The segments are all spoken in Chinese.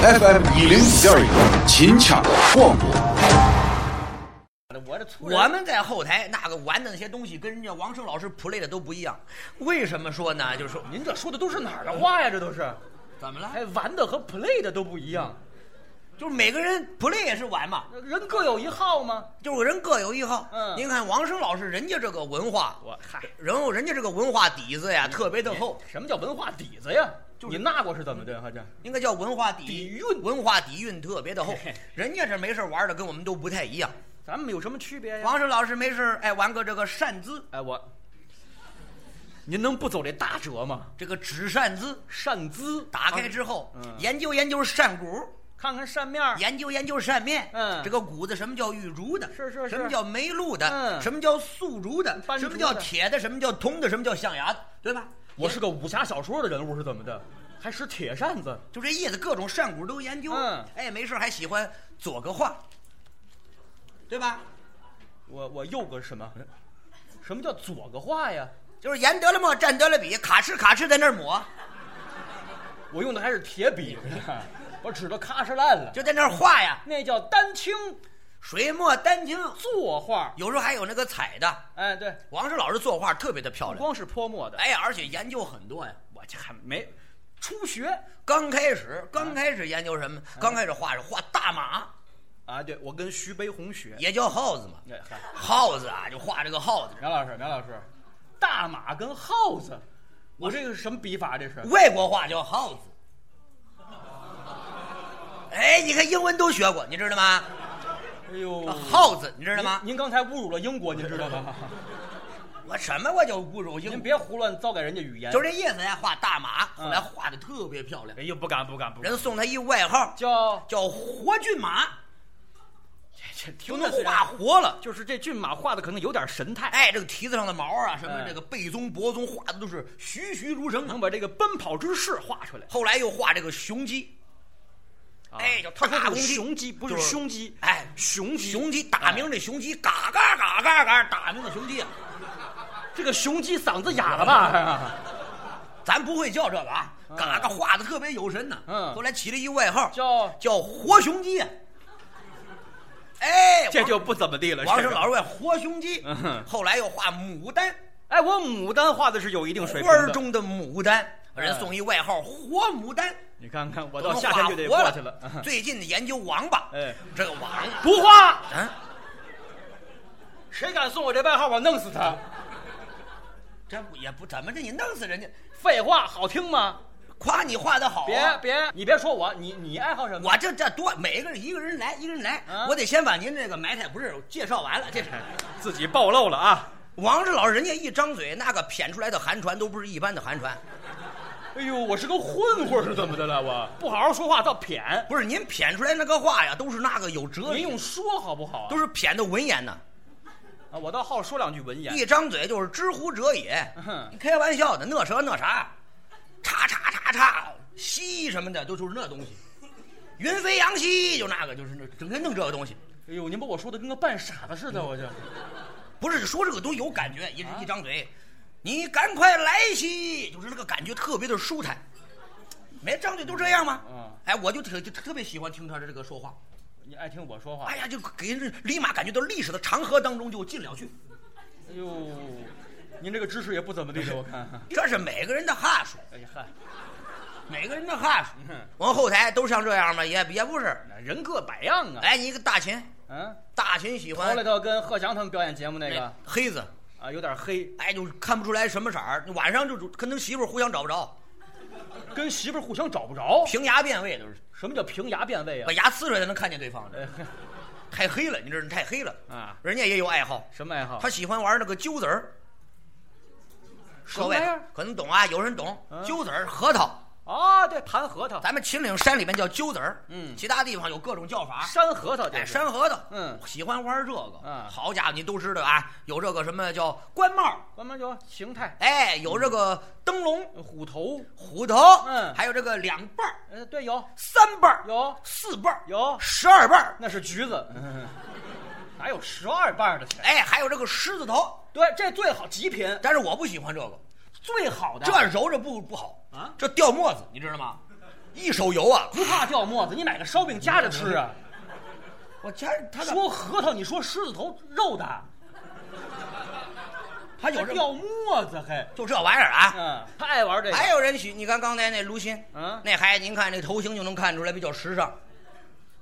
FM 一零五点一，秦腔广播。我这突我们在后台那个玩的那些东西，跟人家王声老师 play 的都不一样。为什么说呢？就是说，您这说的都是哪儿的话呀？这都是，怎么了？还，玩的和 play 的都不一样，就是每个人 play 也是玩嘛，人各有一号嘛？就是人各有一号。嗯您看王声老师，人家这个文化，我嗨，然后人家这个文化底子呀，特别的厚，什么叫文化底子呀？你那过是怎么的？还这应该叫文化底底蕴文化底蕴特别的厚。人家这没事玩的跟我们都不太一样。咱们有什么区别呀？王声老师没事爱玩个这个扇子，哎我，您能不走这大辙吗？这个纸扇子扇子打开之后，嗯研究研究扇骨。看看扇面儿研究研究扇面，嗯这个骨子什么叫玉竹的？是是是什么叫梅露的？嗯什么叫素竹的？斑竹的什么叫铁的？什么叫铜的？什么叫象牙的？对吧？我是个武侠小说的人物是怎么的？还使铁扇子？就这意思，各种扇骨都研究。嗯哎，没事还喜欢左个画，对吧？我我右个什么？什么叫左个画呀？就是研得了墨，蘸得了笔，咔哧咔哧在那儿抹，我用的还是铁笔，我指着咔哧烂了。就在那儿画呀，那叫丹青水墨丹青。作画。有时候还有那个彩的。哎，对，王石老师作画特别的漂亮，不光是泼墨的，哎，而且研究很多呀。我这还没初学刚开始，刚开始研究什么？刚开始画是画大马，啊。对，我跟徐悲鸿学。也叫耗子嘛。对嗨，耗子啊，就画这个耗子。苗老师，苗老师，大马跟耗子，我这个是什么笔法？这是？外国话叫耗子。哎，你看英文都学过，你知道吗？哎呦，耗子，你知道吗？您刚才侮辱了英国，您知道吗？我什么我就侮辱英您，别胡乱糟改人家语言。就这意思呀。画大马，嗯后来画的特别漂亮，哎呦，不敢不敢不敢，人送他一外号叫叫活骏马，这这听能画活了。就是这骏马画的可能有点神态，哎，这个蹄子上的毛啊，什么哎这个背鬃、脖鬃画的都是栩栩如生啊。能把这个奔跑之势画出来。后来又画这个雄鸡，哎，叫他说的大公鸡，雄鸡不是就是胸肌，哎，雄鸡，雄鸡打鸣的雄鸡，嘎嘎嘎嘎嘎打鸣的雄鸡啊，这个雄鸡嗓子哑了吧？咱不会叫这个啊，嘎嘎画的特别有神呐。嗯后来起了一外号叫叫活雄鸡啊。哎，这就不怎么地了。王生老师问活雄鸡嗯，后来又画牡丹，哎，我牡丹画的是有一定水平的。花儿中的牡丹，人哎送一外号活牡丹。你看看，我到夏天就得活过去了。最近研究王八，哎，这个王，不画，嗯，谁敢送我这外号，我弄死他！这不也不怎么着，你弄死人家，废话，好听吗？夸你画的好啊。别别，你别说我，你你爱好什么？我这这多，每个人一个人来，一个人来，啊我得先把您这个埋汰不是介绍完了。这是自己暴露了啊！王志老师，人家一张嘴，那个谝出来的寒传都不是一般的寒传，哎呦，我是个混混是怎么的了？我不好好说话倒谝，不是您谝出来那个话呀，都是那个有哲理，您用说好不好？都是谝的文言呢。啊，我倒好说两句文言。一张嘴就是知乎者也哼，你开玩笑的，那啥那啥，叉叉叉叉，西什么的都就是那东西，云飞扬西就那个就是那整天弄这个东西，哎呦，您把我说的跟个半傻子似的，我就。不是说这个都有感觉，一一张嘴，你赶快来西，就是那个感觉特别的舒坦。没张嘴都这样吗？嗯哎，我就特就特别喜欢听他的这个说话。你爱听我说话？哎呀，就给人立马感觉到历史的长河当中就进了去。哎呦，您这个知识也不怎么地的，我看。这是每个人的哈数，哎呀嗨，每个人的哈数我们后台都像这样吗？也也不是。人各百样啊。哎，你一个大秦，嗯，大秦喜欢头来头跟贺翔他们表演节目那个黑子，啊，有点黑，哎，就看不出来什么色儿。晚上就跟他媳妇儿互相找不着，跟媳妇儿互相找不着。平牙变位都是，什么叫平牙变位啊把？牙呲出来才能看见对方。哎太黑了，你知道太黑了啊人家也有爱好，什么爱好？他喜欢玩那个揪子儿。各位可能懂啊，有人懂嗯揪子儿、核桃。啊，对，弹核桃，咱们秦岭山里面叫揪子儿，嗯。其他地方有各种叫法。山核桃，哎，这是山核桃，嗯。喜欢玩这个，嗯。好家伙，你都知道啊，有这个什么叫官帽，官帽有形态，哎，有这个灯笼、虎头，虎头，嗯。还有这个两瓣儿、呃，对，有。三瓣儿、有。四瓣儿、有，十二瓣儿，那是橘子，哪有十二瓣的钱？哎，还有这个狮子头，对，这最好极品，但是我不喜欢这个，最好的这揉着不不好啊这掉沫子，你知道吗？一手油啊！不怕掉沫子，你买个烧饼夹着吃啊。我家他说核桃，你说狮子头肉的，他有这掉沫子还，就这玩意儿啊！嗯，他爱玩这个。还有人喜，你看刚才那卢鑫，嗯那孩子您看这头型就能看出来比较时尚，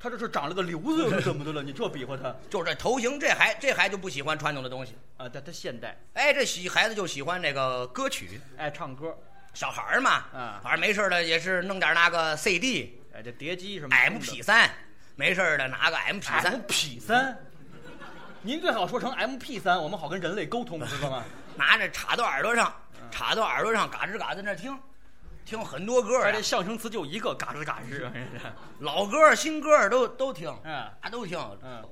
他这是长了个瘤子是怎么的了？你这比划他 就是这头型，这孩这孩子就不喜欢传统的东西，啊？他他现代哎，这喜孩子就喜欢这个歌曲，爱唱歌，小孩儿嘛，嗯反正没事儿的也是弄点那个 CD、哎，这碟机什么 MP 三，没事儿的拿个 MP 三，MP 三，您最好说成 MP 三，我们好跟人类沟通，知道吗？拿着插到耳朵上，嗯插到耳朵上，嘎吱嘎吱那听，听很多歌儿啊他这，象声词就一个，嘎吱嘎吱。老歌新歌都都听，嗯啊都听，嗯，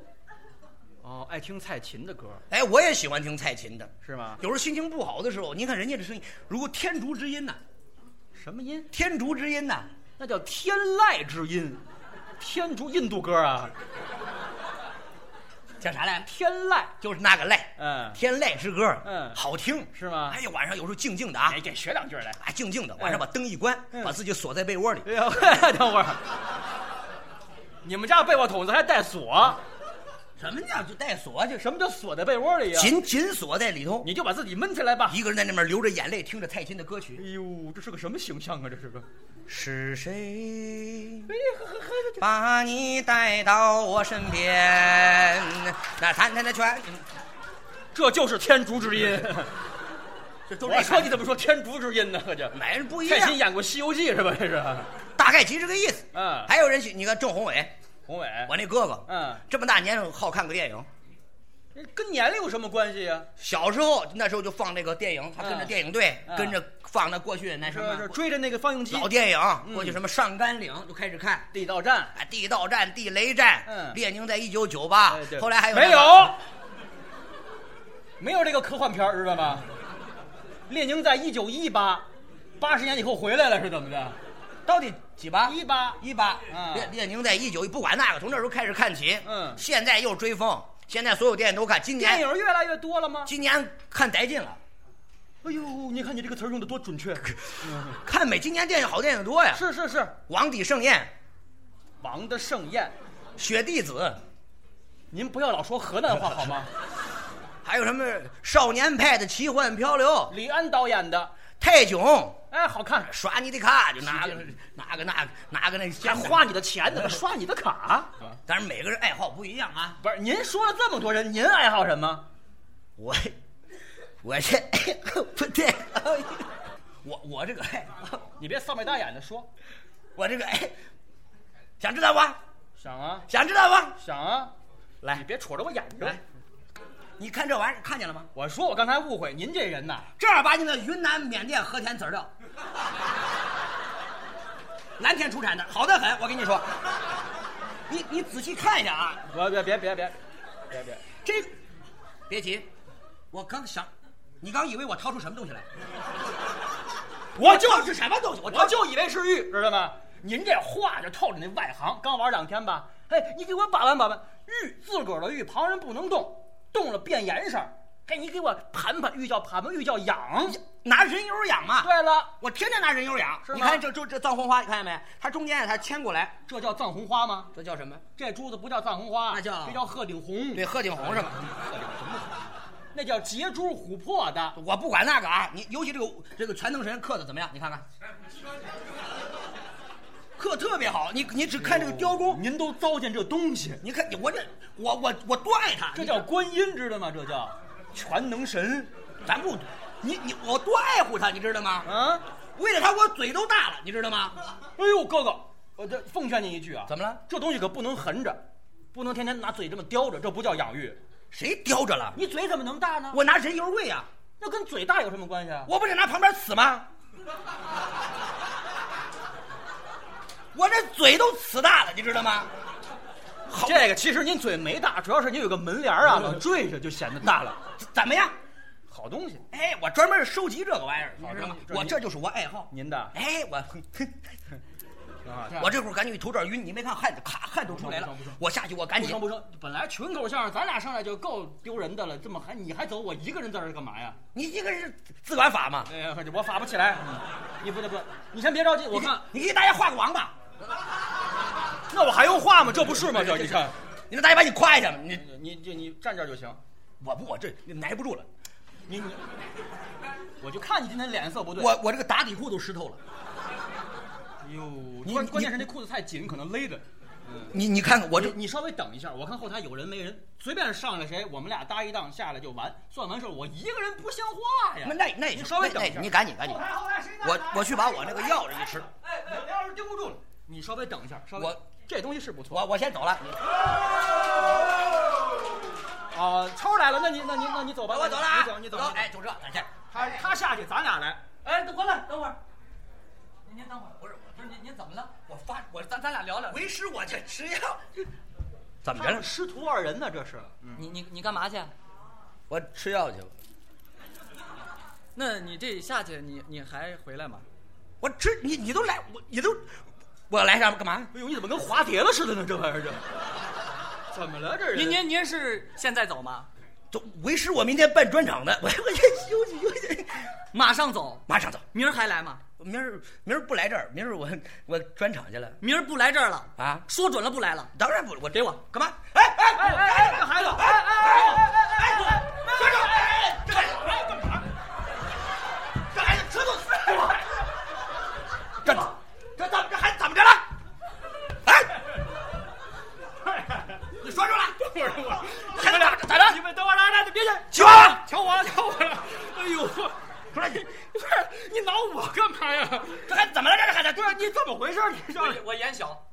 哦，爱听蔡琴的歌哎，我也喜欢听蔡琴的。是吗？有时候心情不好的时候，您看人家这声音，如果天竺之音呐、什么音？天竺之音呐、那叫天籁之音，天竺印度歌啊，叫啥来？天籁，就是那个籁，嗯，天籁之歌，嗯好听。是吗？哎呀，晚上有时候静静的啊哎，，给学两句来。啊，静静的，晚上把灯一关，嗯把自己锁在被窝里。哎呀，等会儿，你们家被窝筒子还带锁？什么叫就带锁？就什么叫锁在被窝里呀？紧紧锁在里头，你就把自己闷起来吧。一个人在那边流着眼泪，听着蔡琴的歌曲哎。呦，这是个什么形象啊？这是个。是谁哎把你带到我身边？那谈谈的全，这就是天竺之音。这都我说你怎么说天竺之音呢？这每人不一样蔡琴，演过《西游记》是吧？这是。大概其这个意思。嗯，还有人，你看郑宏伟，宏伟，我那哥哥，嗯，这么大年龄好看个电影。跟年龄有什么关系呀？小时候那时候就放这个电影，他跟着嗯电影队，嗯跟着放那过去那什么追着那个放映机，老电影，嗯过去什么上甘岭就开始看。地道战。啊，地道战、地雷战，嗯列宁在一九九八后来还有没那个有？没有这个科幻片知道吗？列宁在一九一八，八十年以后回来了是怎么的？到底几八？一八一八。嗯列列宁在一九不管那个，从那时候开始看起。嗯现在又追风，现在所有电影都看。今年电影越来越多了吗？今年看带劲了，哎呦，你看你这个词儿用的多准确。看美。今年电影好电影多呀，《是是是，王底盛宴》王的盛宴，《雪弟子》，您不要老说河南话好吗？还有什么少年派的奇幻漂流，李安导演的，泰囧。哎，好看，刷你的卡，就拿个拿个那个拿个那还花你的钱呢，刷你的卡。但是每个人爱好不一样啊。不是，您说了这么多人，您爱好什么？我我这不对，我我这个爱你别扫眉大眼的说。我这个哎，想知道不？想啊想知道不？想啊，来你别戳着我眼睛来。你看这玩意儿看见了吗？我说我刚才误会，您这人呐，正儿八经的云南、缅甸、和田籽料，蓝天出产的，好的很。我跟你说，你你仔细看一下啊，别别别别别别别，这别急，我刚想，你刚以为我掏出什么东西来？我就是什么东西？我我就以为是玉，知道吗？您这话就透着那外行，刚玩两天吧？哎，你给我把玩把玩，玉自个儿的玉，旁人不能动，动了变颜色。哎，你给我盘盘，玉叫盘盘，玉叫养。拿人油养嘛。对了，我天天拿人油养。是吗你看这这这藏红花，你看见没？它中间它牵过来，这叫藏红花吗？这叫什么？这珠子不叫藏红花，那叫这叫鹤顶红。对，鹤顶红是吧？鹤顶红那叫截珠琥珀的。我不管那个啊，你尤其这个这个全能神刻的怎么样？你看看，刻特别好。你你只看这个雕工，您都糟践这东西，你看我这我我我多爱他，这叫观音，知道吗？这叫全能神。咱不，你你我多爱护他，你知道吗？啊！为了他，我嘴都大了，你知道吗？哎呦，哥哥，我这奉劝你一句啊，怎么了？这东西可不能横着，不能天天拿嘴这么叼着，这不叫养育。谁叼着了？你嘴怎么能大呢？我拿人油喂呀、那跟嘴大有什么关系啊？我不得拿旁边呲吗？我这嘴都呲大了，你知道吗？好，这个其实您嘴没大，主要是您有个门帘儿啊，老坠着就显得大了。怎么样？好东西，哎，我专门收集这个玩意儿，你知道吗我这就是我爱好。您的哎，我 啊，我这会儿赶紧一头点晕，你没看汗咔汗都出来了。我下去，我赶紧不成不成，本来群口相声，咱俩上来就够丢人的了，这么还你还走，我一个人在这儿干嘛呀？你一个人自管法嘛。哎呀，我发不起来。嗯你不得不，你先别着急，我看你给大家画个王吧，那我还用画吗？这不是吗？这你看，你让大爷把你夸一下嘛。你你你你站这儿就行。我不我这你挨不住了，你你，我就看你今天脸色不对。我我这个打底裤都湿透了。哎呦，你你关关键是那裤子太紧，可能勒的。你你看看我这你你稍微等一下，我看后台有人没人，随便上来谁，我们俩搭一档下来就完，算完事儿我一个人不像话呀。那那那你稍微等一下，你赶紧赶紧我我去把我那个钥匙一吃，哎，梁老师盯不住了，你稍微等一下，稍微我这东西是不错。我我先走了。啊，超来了，那你那你那你走吧，我走了啊，你走你走。哎，就这。他他下去，咱俩来。哎，等会儿，等会儿，您您等会儿，不是不是您您怎么了？我发我咱咱俩聊聊。为师我去吃药，怎么着了？师徒二人呢？这是。你你你干嘛去？我吃药去了。那你这下去，你你还回来吗？我吃你你都来我你都，我来上干嘛？哎呦，你怎么跟滑铁了似的呢？这玩意儿这。怎么了？这是？您您您是现在走吗？走为师我明天办专场的，我我先休息休息，马上走，马上走。明儿还来吗？明儿明儿不来这儿，明儿我 我专场去了明儿不来这儿了啊！说准了不来了。当然不，我给我干嘛？哎哎哎哎哎，这孩子，哎哎哎哎哎，站住！哎，这孩子干嘛？这孩子车都死了！这这怎么这孩子怎么着了？哎，你说出来！等会儿等会儿，孩子咋咋着？你们等会儿，来来，别去，瞧我！瞧我了，瞧我了。哎呦，不是你！不是你挠我干嘛呀？这还怎么了？这孩子对你怎么回事？你这我我眼小，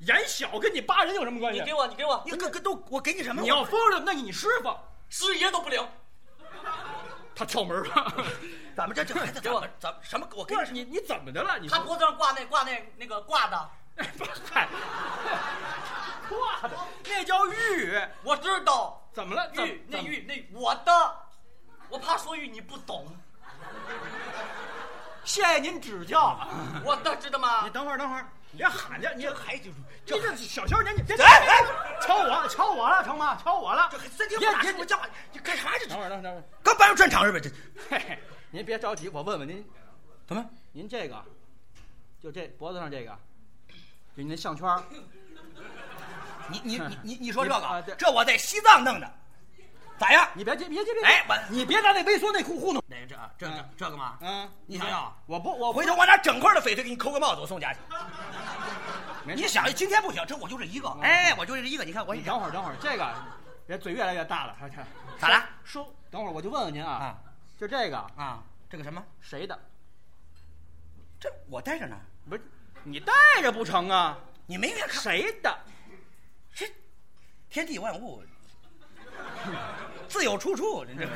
眼小跟你扒人有什么关系？你给我你给我，你跟跟都我给你什么？你要疯了，那你师傅师爷都不灵。他跳门了。怎么这这孩子怎么怎么什么？我给你你你怎么的了？你他脖子上挂那挂那那个挂的，嗨，挂的 那叫玉，我知道怎么了？怎玉那玉那我的，我怕说玉你不懂，谢谢您指教。我的知道吗你？等会儿，等会儿，你别喊去，你还就你这小小年纪，别哎哎瞧我，瞧我了，成吗？瞧我了。这三天不打什么叫？你干啥这？等会儿，等会儿，等会儿。刚办完专场是吧？这 嘿嘿，您别着急，我问问您，怎么？您这个，就这脖子上这个，就您那项圈儿你你 你你你说这个？这我在西藏弄的，咋样？你别急，别急，别。哎我你别拿那微缩内裤糊弄。那这这这这个吗？嗯，你想要？我不，我回头我拿整块的翡翠给你扣个帽子，我送家去。没你想今天不行，这我就这一个，哎，我就这一个。你看我你等会儿，等会儿，这个人嘴越来越大了，咋了？收，等会儿我就问问您啊，啊就这个啊，这个什么？谁的？这我带着呢，不是你带着不成啊？你没远看？谁的？这天地万物，自有出处。您这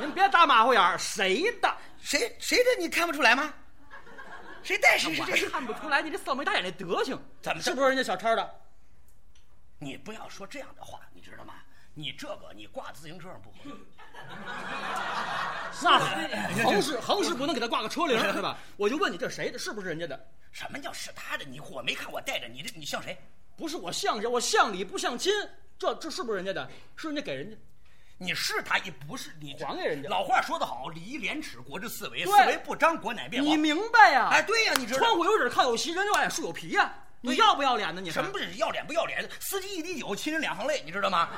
您别打马虎眼儿，谁的？谁谁的你看不出来吗？谁带谁谁？看不出来你这扫眉大眼的德行，怎么是不是人家小超的？你不要说这样的话，你知道吗？你这个你挂自行车上不合 适。那横是横是不能给他挂个车铃是吧？我就问你这谁的？是不是人家的？什么叫是他的？你我没看我带着你这，你像谁？不是我像谁？我像理不像亲？这这是不是人家的？是人家给人家？你是他，也不是你还给人家老话说得好，礼义廉耻，国之四维，四维不张，国乃变亡。你明白呀？哎，对呀，你知道窗户有纸靠有席，人有脸树有皮呀。你要不要脸呢？你什么不是要脸不要脸？司机一滴酒，亲人两行泪，你知道吗？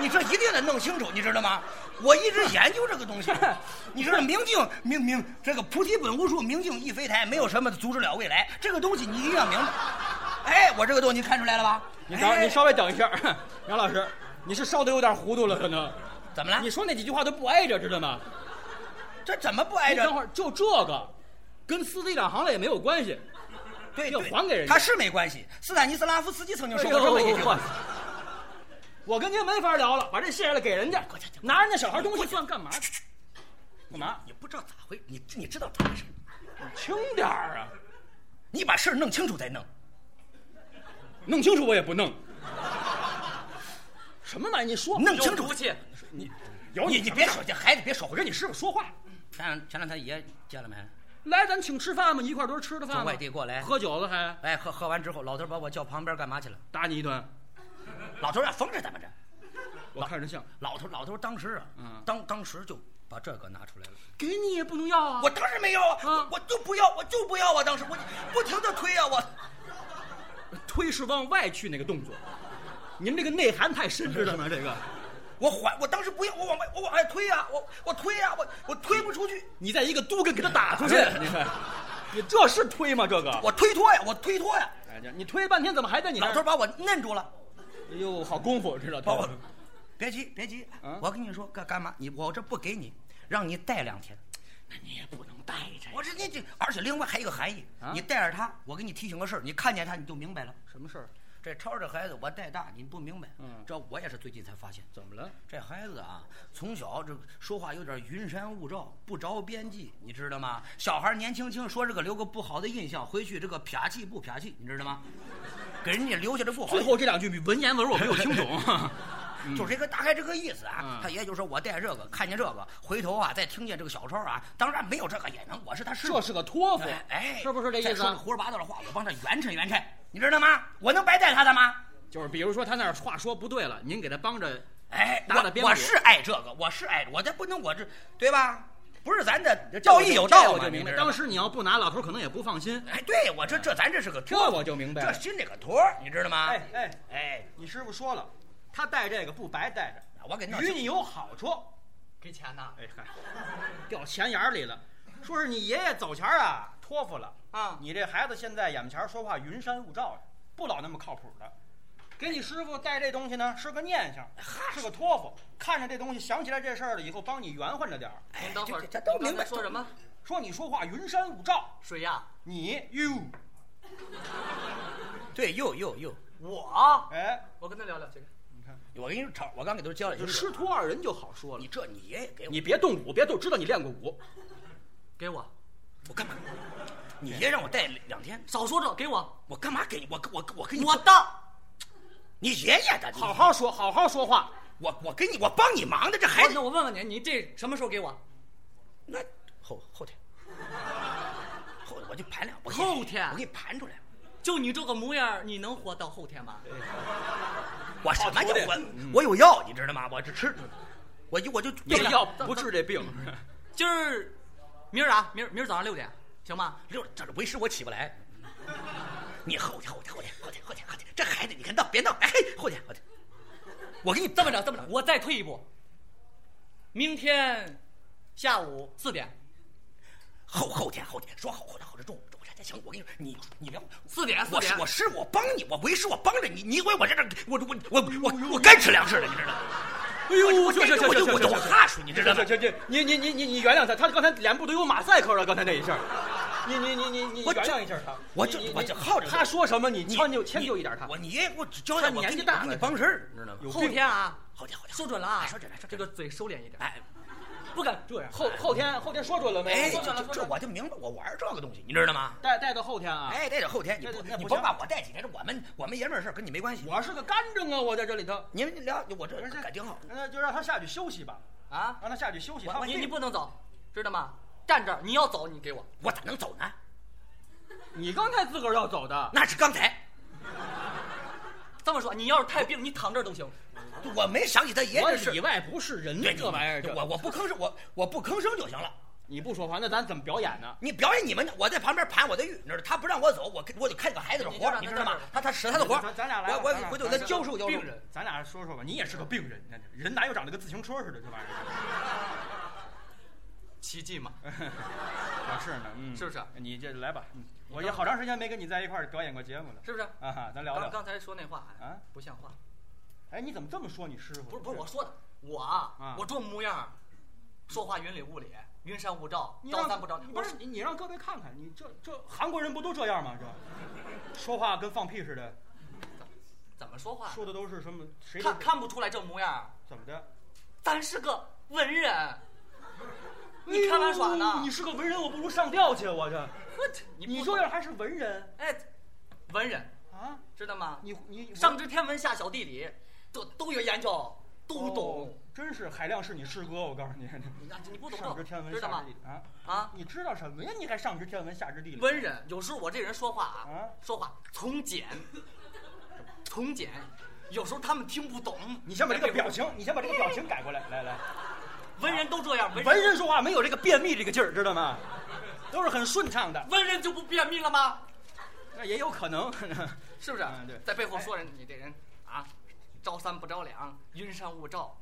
你这一定得弄清楚，你知道吗？我一直研究这个东西，你知道明镜明明这个菩提本无树，明镜亦非台，没有什么阻止了未来。这个东西你一定要明白。哎，我这个东西你看出来了吧？你等，哎你稍微等一下，杨老师，你是烧的有点糊涂了，可能。怎么了？你说那几句话都不挨着，知道吗？这怎么不挨着？你等会儿，就这个，跟司机两行了也没有关系。要对对还给人家他是没关系。斯坦尼斯拉夫斯基曾经哎说过这么一句话。我跟您没法聊了，把这卸下来给人家，拿人家小孩东西算干嘛？干嘛？你不知道咋回，你你知道咋回事？你轻点儿啊！你把事儿弄清楚再弄。弄清楚我也不弄。什么玩意？你说弄清楚有骨气，你有你你别说，这孩子别说我跟你师傅说话。前两前两天爷见了没？来，咱请吃饭嘛，一块儿都是吃的饭从。外地过来喝酒了还哎，喝喝完之后，老头把我叫旁边干嘛去了？打你一顿，老头让疯着怎么着？我看着像。老头老头当时啊，嗯当当时就把这个拿出来了。给你也不能要啊！我当时没要啊，啊我我就不要，我就不要啊！当时我不停的推啊，我推是往外去那个动作，您这个内涵太深，知道吗？这个我缓，我当时不要，我往外我往外推啊，我我推啊，我我推不出去，你在一个都跟给他打出去，你看，你这是推吗？这个，我推脱呀，我推脱呀，哎呀，你推半天怎么还在你那？老头把我摁住了，哎呦，好功夫，知道把我他。别急别急啊，我跟你说干干嘛？你我这不给你，让你带两天。那你也不能带着我这你这，而且另外还有一个含义啊，你带着他，我给你提醒个事儿，你看见他你就明白了。什么事儿？这超这孩子我带大，你不明白。嗯这我也是最近才发现。怎么了？这孩子啊，从小这说话有点云山雾罩，不着边际，你知道吗？小孩年轻轻说这个留个不好的印象，回去这个撇气不撇气，你知道吗？给人家留下这不好最后这两句文言文我没有听懂。就是这个大概这个意思啊。嗯他爷就说我带这个，看见这个，回头啊再听见这个小抄啊，当然没有这个也能，我是他师傅这。是个托付，哎哎，是不是这意思胡说八道的话，我帮他圆衬圆衬，你知道吗？我能白带他的吗？就是比如说他那儿话说不对了，您给他帮着哎，打打边鼓我我是爱这个，我是爱，我这不能我这对吧？不是咱的这道义有道我就明白。当时你要不拿，老头可能也不放心。哎，对我这这咱这是个托这我就明白了这心里个托，你知道吗？哎哎，哎，你师傅说了，他带这个不白带着，我给弄与你有好处。给钱呐？哎嗨，掉钱眼儿里了。说是你爷爷走前儿啊，托付了啊你这孩子现在眼前儿说话云山雾罩的，不老那么靠谱的。给你师傅带这东西呢，是个念想，是个托付。看着这东西，想起来这事儿了以后，帮你圆换着点儿。您等会儿，这这都明白才说什么？说你说话云山雾罩，谁呀？你哟，对，又又又，我，哎，我跟他聊聊这个。我跟你说，我刚给都教了，就师徒二人就好说了你。这你爷爷给我，你别动武，别动，知道你练过武。给我，我干嘛？你爷让我带两天，少说这，给我，我干嘛给你？我我我给你，我的。你爷爷的，好好说，好好说话。我我给你，我帮你忙的，这孩子那我问问你，你这什么时候给我？那后后天，后我就盘两，我后天我给你盘出来。就你这个模样，你能活到后天吗？我什么叫我我有药，你知道吗？我这吃，我就我就有这药不治这病。今儿，明儿啊，明儿明儿早上六点，行吗？六这为师我起不来。你后天后天后天后天后天后天，这孩子你看闹别闹，哎嘿，后天后天，我给你这么着，这么着，我再退一步，明天下午四点，后后天后天说好后天后天中行。我跟你说，你你聊四点，四点我是我。是我帮你，我为师我帮着你，你以为我这这我我我我我干吃粮食了，你知道吗？哎呦，我行行行我就我就行行行哈数，你知道吗？这这，你你你你你原谅他，他刚才脸部都有马赛克了，刚才那一下，你你你你你我原谅一下他。我就我你你你就好着他说什么你你迁就迁就一点他。我你爷爷给我交他代，我给你我给年纪大了你帮事儿，你知道吗？后天啊，后天后天说准了啊，哎说准了说准了这个嘴收敛一点，哎不敢这样。后后天后天说准了没？哎，说准了这这我就明白，我玩这个东西，你知道吗？带带到后天啊。哎，带到后天，你这不你甭管我带几天，这我们我们爷们儿事儿跟你没关系。我是个干正啊，我在这里头。你们聊，我这感情好。那就让他下去休息吧，啊，让他下去休息。他你你不能走，知道吗？站这儿，你要走，你给我。我咋能走呢？你刚才自个儿要走的，那是刚才，这么说，你要是太病，你躺这儿都行。我没想起他爷我这事。里外不是人，对这玩意儿，我我不吭声，我我不吭声就行了。你不说话，那咱怎么表演呢？你表演你们的，我在旁边盘我的玉，你知道，他不让我走，我我得看个孩子的活，你知道吗？他他使他的活，咱咱俩来吧我我回头再教授教授病。人，咱俩说说吧，你也是个病人，人哪有长得跟自行车似的这玩意儿？奇迹嘛。可 是呢，嗯，是不是？你这来吧，嗯我也好长时间没跟你在一块儿表演过节目了，是不是？啊哈，咱聊聊。刚刚才说那话啊，不像话。哎，你怎么这么说你师傅？不是不是我说的，我啊啊，我这模样，说话云里雾里，云山雾罩，你让招三不着。你不是你你让各位看看，你这这韩国人不都这样吗？这说话跟放屁似的，怎么说话？说的都是什么？谁都看看不出来这模样，怎么的？咱是个文人。你开玩耍哎呦呢？你是个文人，我不如上吊去，我这你这样还是文人哎，文人啊？知道吗？你你上知天文下晓地理，都都有研究，都哦懂。真是海亮是你师哥，我告诉你，你你不懂上知天文知道吗下知？地理啊啊，你知道什么呀？你还上知天文下知地理？文人有时候我这人说话啊，啊说话从简，从简，有时候他们听不懂。你先把这个表情，你先把这个表情改过来，来来，文人都这样，文文人说话没有这个便秘这个劲儿，知道吗？都是很顺畅的，文人就不便秘了吗？那也有可能。是不是？嗯对在背后说人你这人啊，朝三不着两，云山雾罩，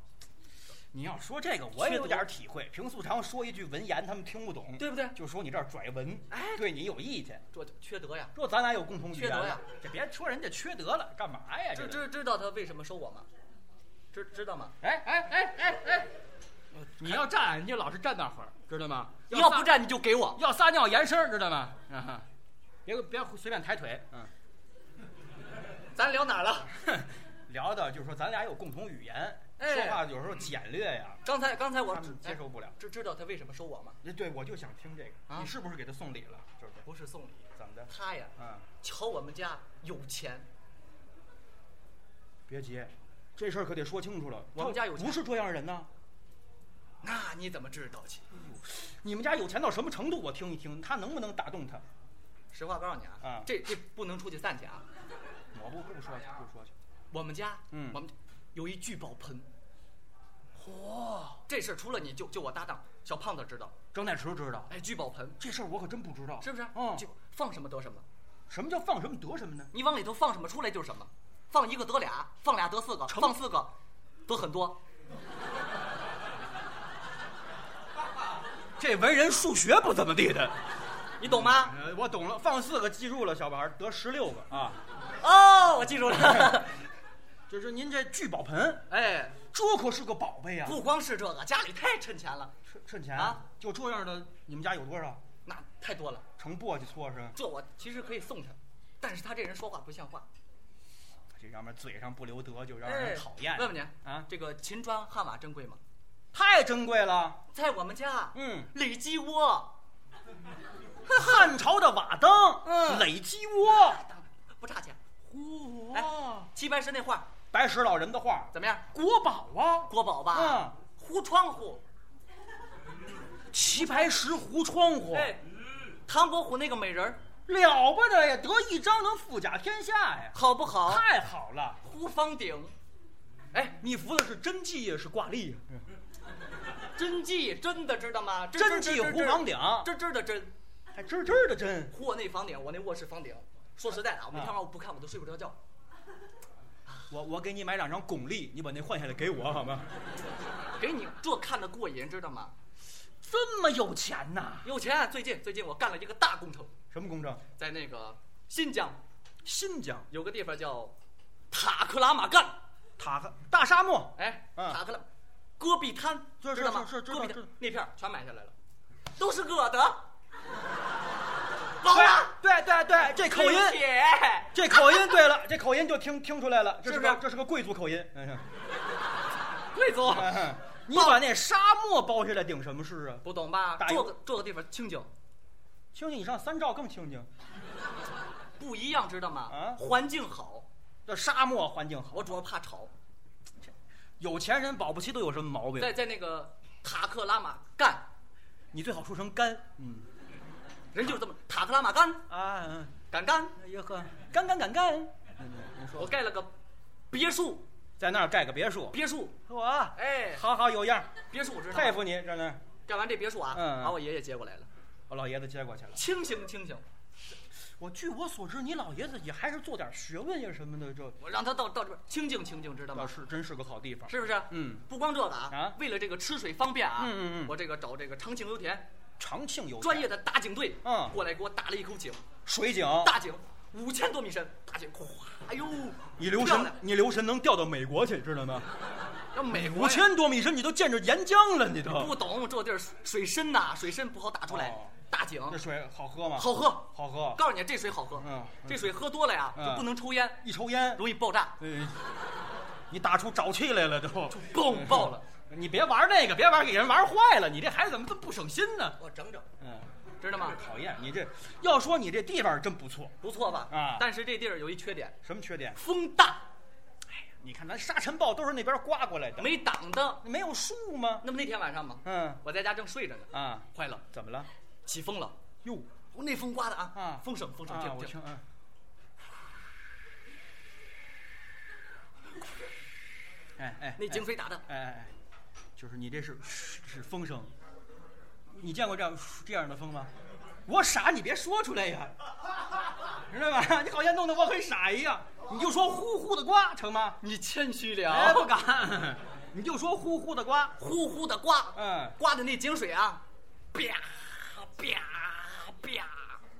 你要说这个，我也有点体会。平素常说一句文言，他们听不懂，对不对就说你这儿拽文，哎对你有意见。这缺德呀！说咱俩有共同语言缺德呀，这别说人家缺德了，干嘛呀？知这知知道他为什么收我吗？知知道吗？哎哎哎哎哎，你要站，你就老是站那会儿，知道吗？要不站你就给我。要撒尿延伸，知道吗？啊哈，别别随便抬腿，嗯。咱聊哪儿了？聊的就是说咱俩有共同语言，哎说话有时候简略呀，刚才刚才我接受不了。知知道他为什么收我吗？哎对，我就想听这个，啊你是不是给他送礼了？就是不是送礼，怎么的？他呀，嗯，瞧我们家有钱，别急，这事儿可得说清楚了。我们家有钱不是这样人呐。那你怎么知道去？你们家有钱到什么程度？我听一听，他能不能打动他？实话告诉你啊，啊这这不能出去散去啊。我不不说去，不说去。我们家，嗯我们有一聚宝盆。嚯，这事儿除了你就就我搭档小胖子知道。张代池知道哎，聚宝盆这事儿，我可真不知道，是不是？嗯，就放什么得什么，什么叫放什么得什么呢？你往里头放什么出来就是什么。放一个得俩，放俩得四个，放四个得很多。这文人数学不怎么地的。你懂吗？呃，我懂了，放四个记住了，小孩得十六个啊。哦，我记住了。就是您这聚宝盆，哎，这可是个宝贝啊！不光是这个，家里太趁钱了，趁趁钱啊！就这样的，你们家有多少？那太多了。成簸箕搓是？这我其实可以送他，但是他这人说话不像话。这要么嘴上不留德，就让哎人讨厌。问问您啊，这个秦砖汉瓦珍贵吗？太珍贵了。在我们家，嗯，垒鸡窝，汉朝的瓦灯，嗯垒鸡窝，不差钱。嚯、哎齐白石那画白石老人的画，怎么样？国宝啊！国宝吧？嗯，糊窗户。齐白石糊窗户，哎，唐伯虎那个美人儿了不得呀！得一张能富甲天下呀！好不好？太好了！糊方顶，哎，你服的是真迹呀，是挂历呀？真迹真的知道吗？真真迹糊房顶，真真的真。还真真的真。糊我那房顶，我那卧室房顶。说实在的啊，我每天啊晚上我不看我都睡不着觉。我我给你买两张巩俐，你把那换下来给我好吗？给你这看的过瘾，知道吗？这么有钱呐？有钱。最近最近我干了一个大工程，什么工程？在那个新疆新疆有个地方叫塔克拉玛干，塔克大沙漠，哎，嗯塔克拉戈壁滩，是知道吗？是戈壁滩那片儿全买下来了，都是我的。老了，对对对，这口音这口音，对了，这口音就听听出来了，这是个这是个贵族口音。嗯 贵族 你把那沙漠包下来顶什么事啊？不懂吧？大有这个这个地方清静，清静，你上三兆更清静。不一样，知道吗？啊环境好，这沙漠环境好，我主要怕吵。有钱人保不齐都有什么毛病。在在那个塔克拉玛干，你最好说成干。嗯人就是这么塔克拉玛干啊，嗯干干。哎呀呵，敢干敢干。嗯，你说我盖了个别墅，在那儿盖个别墅，别墅，我哎，好好有样，别墅知道？佩服你，这呢。盖完这别墅啊，嗯把我爷爷接过来了，我老爷子接过去了。清醒清醒。我据我所知，你老爷子也还是做点学问呀什么的，这我让他到到这边清静清静，知道倒吗？是真是个好地方。是不是？嗯，不光这个啊，啊为了这个吃水方便啊，嗯嗯嗯我这个找这个长庆油田长庆油专业的打井队，嗯过来给我打了一口井，水井，大井五千多米深，大井，咵，哎呦，你留神，你留神能调到美国去，知道吗？要美国五呀千多米深，你都见着岩浆了，你都。不懂这地儿水深呐，水深不好打出来哦。大井这水好喝吗？好喝，好喝。告诉你这水好喝，嗯嗯这水喝多了呀嗯就不能抽烟，一抽烟，容易爆炸，呃，你打出沼气来了都。嘣爆了。你别玩那个，别玩给人玩坏了。你这孩子怎么这么不省心呢？我整整，嗯，知道吗？讨厌你这。要说你这地方真不错，不错吧？啊但是这地儿有一缺点，什么缺点？风大，你看咱沙尘暴都是那边刮过来的，没挡的。没有树吗？那么那天晚上嘛，嗯我在家正睡着呢，啊，坏了，怎么了？起风了。哟那风刮的啊，啊风声风声。哎哎，那井水打的，哎哎哎，就是你这是是风声。你见过这样这样的风吗？我傻，你别说出来呀，知道吧？你好像弄得我很傻一样，你就说呼呼的刮成吗？你谦虚哎，不，敢，你就说呼呼的刮，呼呼的刮，嗯，刮的那井水啊，啪啪啪，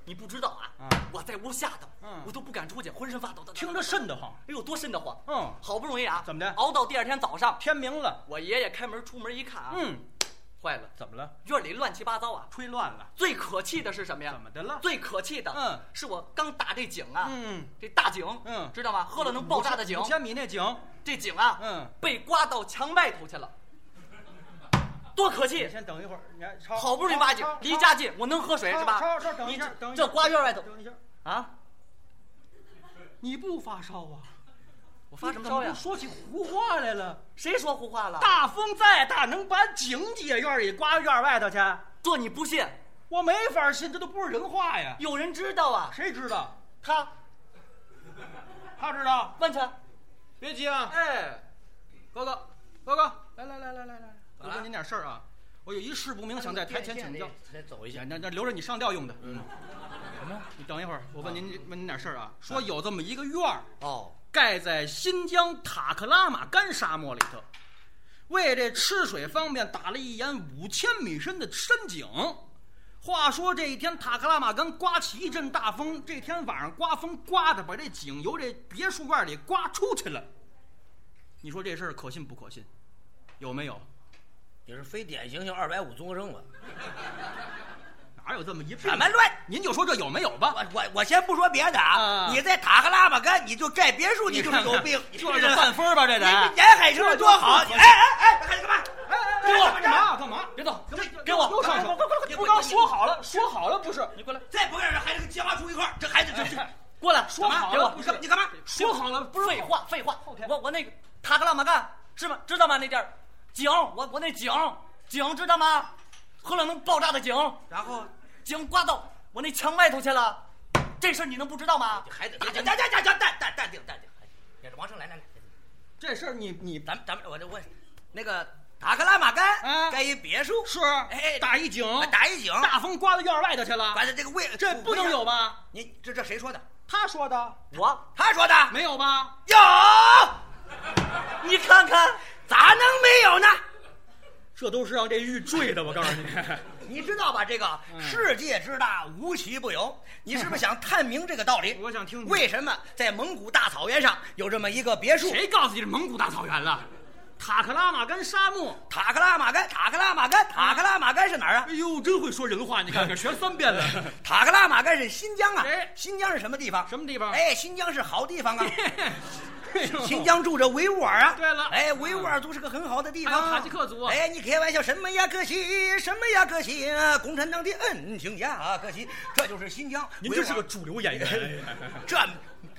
你不知道啊，嗯我在屋吓得，嗯我都不敢出去，浑身发抖的，听着瘆得慌。哎呦多瘆得慌，嗯好不容易啊，怎么的熬到第二天早上，天明了，我爷爷开门出门一看啊，嗯，坏了，怎么了？院里乱七八糟啊。吹乱了，最可气的是什么呀？怎么的了？最可气的，嗯是我刚打这井啊，嗯，这大井，嗯知道吗？喝了能爆炸的井五，千米那井，这井啊，嗯，被刮到墙外头去了，多可你气！先等一会儿，你好不容易挖井，离家近，我能喝水是吧？这下等一下这瓜院外头等一下，啊，你不发烧啊？我发什么烧呀？说起胡话来了？谁说胡话了？大风再大，能把井姐院里刮院外头去？这你不信？我没法信，这都不是人话呀！有人知道啊？谁知道？他他知道？问去，别急啊，哎，哥哥，哥哥，来来来来来来，我问您点事儿啊。我有一事不明，想在台前请教。再走一下。那那留着你上吊用的。嗯，什么？你等一会儿，我问您问您点事儿啊。说有这么一个院儿，哦，盖在新疆塔克拉玛干沙漠里头，为这吃水方便，打了一眼五千米深的深井。话说这一天，塔克拉玛干刮起一阵大风，这天晚上刮风刮的把这井由这别墅院里刮出去了。你说这事儿可信不可信？有没有？你是非典型性二百五综合症吧？哪有这么一病？什么乱？您就说这有没有吧？我我我先不说别的啊，啊你在塔克拉玛干你就盖别墅，你就是有病，你这是犯分吧？这得。沿海城市多好！哎哎哎，还干嘛？哎哎给我干嘛干嘛？别动，给给我又上手！快快快不刚说好了，说好了不是？你过来，再不干这孩子跟结花出一块儿，这孩子这这过来，说好了不是？你干嘛？说好了不是？废话，废话。我我那个塔克拉玛干是吗？知道吗？那地儿井，我我那井井知道吗？喝了能爆炸的井，然后井刮到我那墙外头去了，这事儿你能不知道吗？还得淡，打淡打淡定淡定，也是王胜来来来，这事儿你你咱咱们我得问，那个打个拉马干盖一别墅是，哎打一井打一井，大风刮到院外头去了，完了这个位这不能有吗？你这这谁说的？他说的我他说的没有吗？有，你看看。咋能没有呢？这都是让这玉坠的，我告诉你。你知道吧？这个嗯世界之大，无奇不有。你是不是想探明这个道理？我想听听为什么在蒙古大草原上有这么一个别墅？谁告诉你是蒙古大草原了？塔克拉玛干沙漠。塔克拉玛干，塔克拉玛干，塔克拉玛干是哪儿啊哎？呦，真会说人话，你看看，学 三遍了。塔克拉玛干是新疆啊哎。新疆是什么地方？什么地方哎，新疆是好地方啊。新疆住着维吾尔啊。对了哎，维吾尔族是个很好的地方。还有塔吉克族啊哎，你开玩笑什么呀？可惜什么呀？可惜共产党的恩情呀！可惜这就是新疆。您维吾尔这是个主流演员。这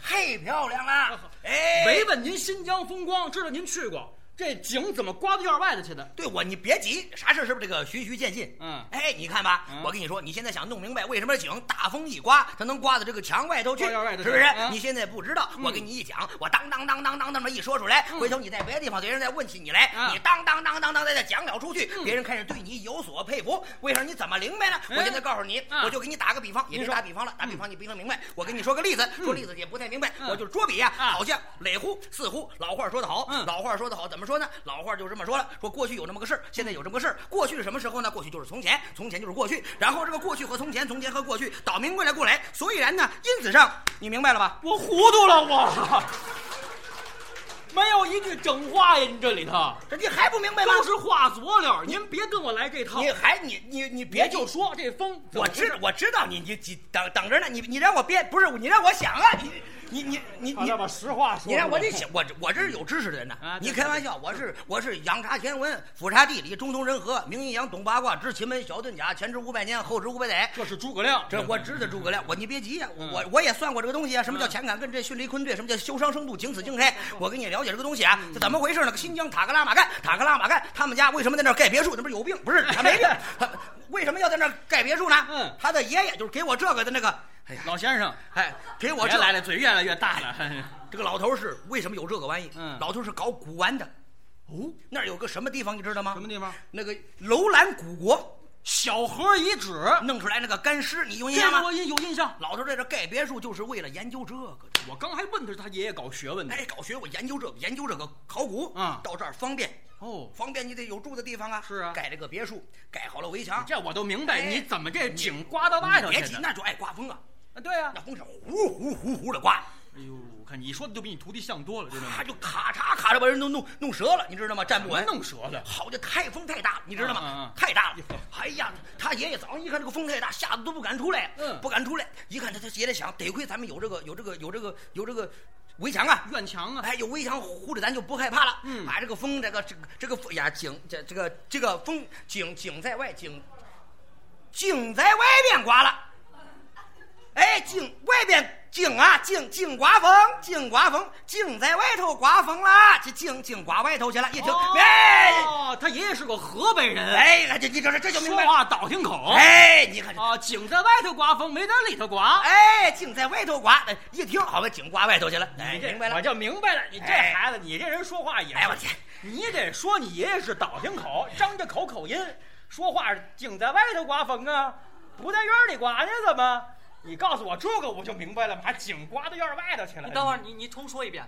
太漂亮了。哎，没问您新疆风光，知道您去过，这井怎么刮到院外头去的？对我，你别急，啥事儿是不是这个循序渐进？嗯哎，你看吧，嗯我跟你说，你现在想弄明白为什么井大风一刮，它能刮到这个墙外头去，刮院外头去是不是？嗯你现在不知道，我给你一讲，我当当当当当那么一说出来，回头你在别的地方别人再问起你来，嗯你当当当当当再讲了出去，别人开始对你有所佩服。为什么你怎么明白呢？嗯我现在告诉你，嗯我就给你打个比方，也别说打比方了，打比方你不一定明白。我跟你说个例子，说例子也不太明白，嗯我就是捉笔呀，啊好像垒乎似乎。老话说得好，嗯老话说得好，怎么说呢？老话就这么说了，说过去有这么个事儿，现在有这么个事儿。过去是什么时候呢？过去就是从前，从前就是过去，然后这个过去和从前，从前和过去倒明过来过来。所以然呢，因此上，你明白了吧？我糊涂了，我没有一句整话呀！你这里头这你还不明白吗？都是话佐料，您别跟我来这套你。还你你你别别就说这风，我知道我知道你你你等等着呢，你你让我编不是你让我想啊，你你你你你把实话说你看我得想，我这我这是有知识的人呐啊。你开玩笑，我是我是仰察天文，俯察地理，中通人和，明阴阳，懂八卦，知奇门，晓遁甲，前知五百年，后知五百载。这是诸葛亮，这我知道诸葛亮，我你别急呀、嗯我我也算过这个东西啊，什么叫乾坎艮震巽离坤兑，什么叫修商生度，景死经开，我给你了解这个东西啊，这怎么回事呢？新疆塔克拉玛干，塔克拉玛干，他们家为什么在那儿盖别墅？那不是有病？不是他没病，他为什么要在那儿盖别墅呢？嗯他的爷爷就是给我这个的那个，哎呀，老先生，哎，给我这别来了，嘴越来越大了。这个老头是为什么有这个玩意？嗯老头是搞古玩的，哦，那儿有个什么地方你知道吗？什么地方？那个楼兰古国小河遗址，弄出来那个干尸，你有印象吗我？印有印象。老头在这盖别墅就是为了研究这个。我刚还问他他爷爷搞学问的。哎，搞学问研究这个，研究这个考古，嗯到这儿方便，哦，方便你得有住的地方啊。是啊盖这个别墅，盖好了围墙。这我都明白，哎你怎么这井刮到外头别急，那就爱刮风啊，啊，对呀、那风是呼呼呼呼的刮，哎呦，我看你说的就比你徒弟像多了，知道吗他？就咔嚓咔嚓把人都弄弄折了，你知道吗？站不稳，弄折了。好的太风太大，你知道吗？太大了。哎呀，他爷爷早上一看这个风太大，吓得都不敢出来，嗯不敢出来。一看他他爷爷想，得亏咱们有这个有这个有这个有这个围墙啊。院墙啊，哎，有围墙护着，咱就不害怕了。嗯把这个风，这个这个这个风呀，井这这个这个风井井在外，井井在外边刮了。哎，井外边井啊，井井刮风，井刮风，井在外头刮风啦，这井井刮外头去了。一听，哎哦，他爷爷是个河北人，哎，这你这这这就明说白了。话倒听口。哎，你看这，啊，井在外头刮风，没在里头刮。哎，井在外头刮，哎一听好吧，井刮外头去了。哎，明白了我。就明白了。你这哎孩子，你这人说话也是，哎我天你得说你爷爷是倒听口，张着口口音，说话井在外头刮风啊，不在院里刮呢，怎么？你告诉我这个，我就明白了，把井刮到院外头去了。你等会儿，你你重说一遍。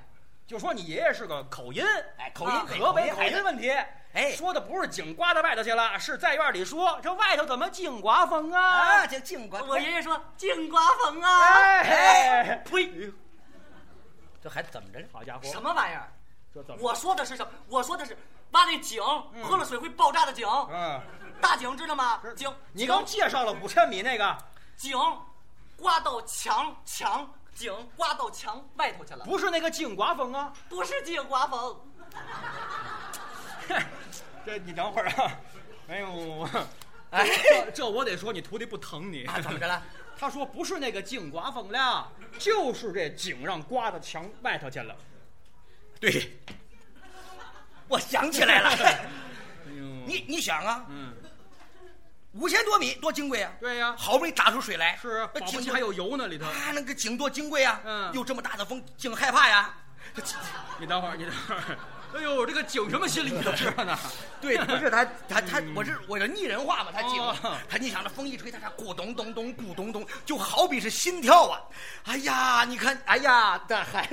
就说你爷爷是个口音，哎口音河北口口音音问题。哎说的不是井刮到外头去了，是在院里说，这外头怎么井刮风啊？啊，这井刮，我爷爷说井刮风啊，哎，呸，这还怎么着了？好家伙，什么玩意儿？这怎么？我说的是什么？我说的是挖那井，喝了水会爆炸的井，嗯，大井知道吗？井，你刚介绍了五千米那个，井刮到墙墙，井刮到墙外头去了，不是那个井刮风啊？不是井刮风。这你等会儿啊，哎呦，哎这这我得说你徒弟不疼你。啊，怎么着了？他说不是那个井刮风了，就是这井让刮到墙外头去了。对，我想起来了。哎呦，你你想啊，嗯，五千多米多金贵啊！对呀好不容易打出水来，是啊，那井还有油呢里头。啊，那个井多金贵啊！嗯又这么大的风，井害怕呀。这你等会儿，你等会儿。哎呦，这个井什么心理你都知道呢？对，不是他 他他，我是我这拟人化嘛，他井哦，他你想这风一吹，他这咕咚咚咚咕咚咚，就好比是心跳啊！哎呀，你看，哎呀，大海，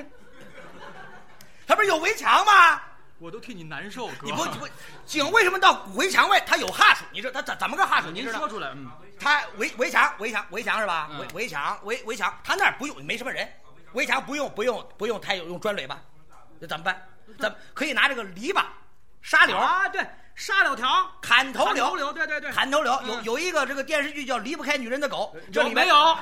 他不是有围墙吗？我都替你难受，哥。你不不，井为什么到围墙外它有哈数？你知道它怎怎么个哈数？您说？出来，嗯，它围围墙围墙围墙是吧？嗯围围墙围围墙，他那儿不用没什么人，围墙不用不用不用太用砖垒吧？那怎么办？怎么可以拿这个篱笆、沙柳、啊，对，沙柳条、砍头柳、砍头柳，对对对，砍头柳？有嗯有一个这个电视剧叫《离不开女人的狗》，这里面有？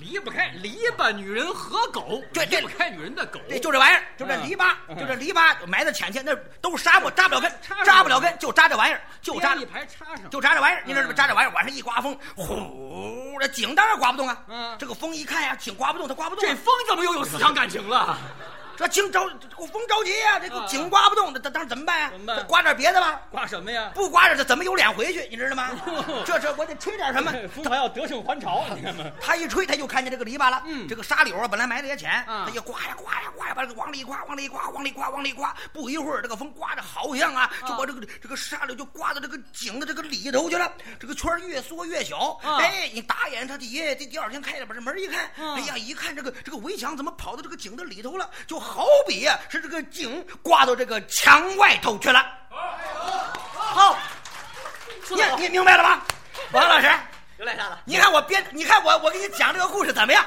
离不开篱笆，女人和狗，对对离不开女人的狗。对，就这玩意儿，就这嗯篱笆，嗯就这篱笆埋在浅浅，那都是沙漠，扎不了根，扎不了根，就扎这玩意儿，就扎编一排插上，就扎这玩意儿，你知道吗？嗯扎这玩意儿，晚上一刮风，呼，这井当然刮不动啊。嗯这个风一看呀，井刮不动，它刮不动啊。这风怎么又有思想感情了？这井着，这个风着急呀，这个啊井刮不动，这当时怎么办呀？怎么办刮点别的吧。刮什么呀？不刮着，这怎么有脸回去？你知道吗？这这我得吹点什么？风还要得胜还朝，你看嘛。他一吹，他就看见这个篱笆了。嗯这个沙柳啊，本来埋的也浅，嗯他就刮呀刮呀刮呀，把这个往里刮，往里刮，往里刮，往里刮。不一会儿，这个风刮着好像啊，就把这个这个沙柳就刮到这个井的这个里头去了。这个圈儿越缩越小。嗯哎，你打眼他的爷爷这第二天开了把这门一看，嗯哎呀，一看这个这个围墙怎么跑到这个井的里头了？就好比呀、是这个井刮到这个墙外头去了。好，说你得好，你你明白了吧，王老师？又来啥了？你看我编，你看我我给你讲这个故事怎么样？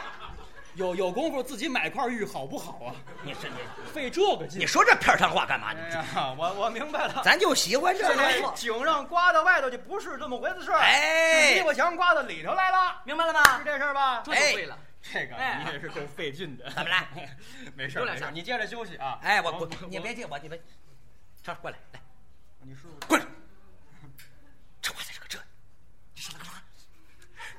有有功夫自己买块玉好不好啊？你是你。费这个劲你。说这片儿上话干嘛？你哎呀，我我明白了。咱就喜欢这这个。这井上刮到外头去，不是这么回事儿。哎是篱笆墙刮到里头来了，明白了吗是？这事儿吧？这就对了。这个哎你也是够费劲的。怎么了？没事儿没事你接着休息啊。哎，我我你别进，我你别，这过来来，你是过来。这话在这个这，你上来干嘛？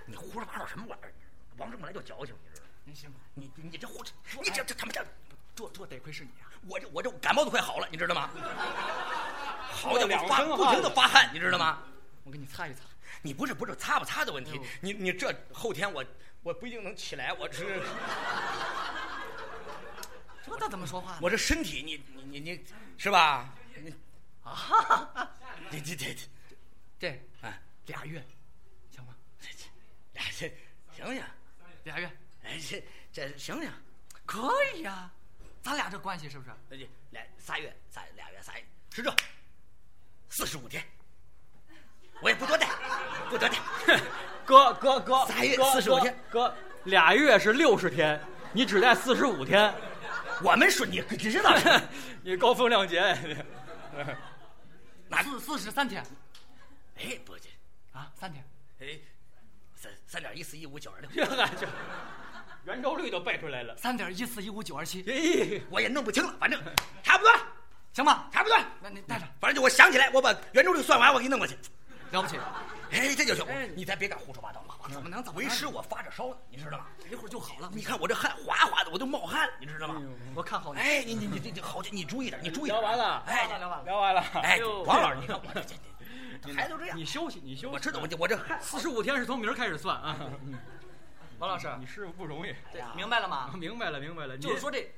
你胡说八道什么玩意儿？王正本来就矫情，你知道吗？您行吗？你你你这胡扯，你这这他妈这，这这得亏是你啊！我这我这感冒都快好了，你知道吗？好家两伙，发不停的发汗，你知道吗？我给你擦一擦。你不是不是擦不擦的问题你你这后天我我不一定能起来，我是 这他怎么说话呢？我这身体，你你你你是吧？你啊，这这这这，这 哎，俩月，行吗？这这俩这行行，俩月哎这这行行，可以呀，咱俩这关系是不是？那就俩仨月仨俩月仨月是这，四十五天，我也不多带，不多带。哥哥哥，仨月四十五天哥，俩月是六十天，你只带四十五天，我们说你知道是你高风亮节。四四十三天哎，不对，啊，三天。哎，三三点一四一五九二六，这圆周率都背出来了。三点一四一五九二七，哎，我也弄不清了，反正差不多，行吧？差不多。那你带着，反正就我想起来，我把圆周率算完，我给你弄过去。了不起，哎，这就行哎。你咱别敢胡说八道了，我怎么能怎么为师我发着烧呢？你知道吗？一会儿就好了。你看我这汗哗哗的，我都冒汗，你知道吗？我看好你。哎，你你你你你好，你注意点，你注意点。聊完了，哎，聊完了聊完了。哎，王老师，你看我这这这孩子都这样你，休息，你休息。我知道，我这我这汗。四十五天是从明儿开始算啊。王老师，你师傅不容易。对明白了吗？明白了，明白了。就是说这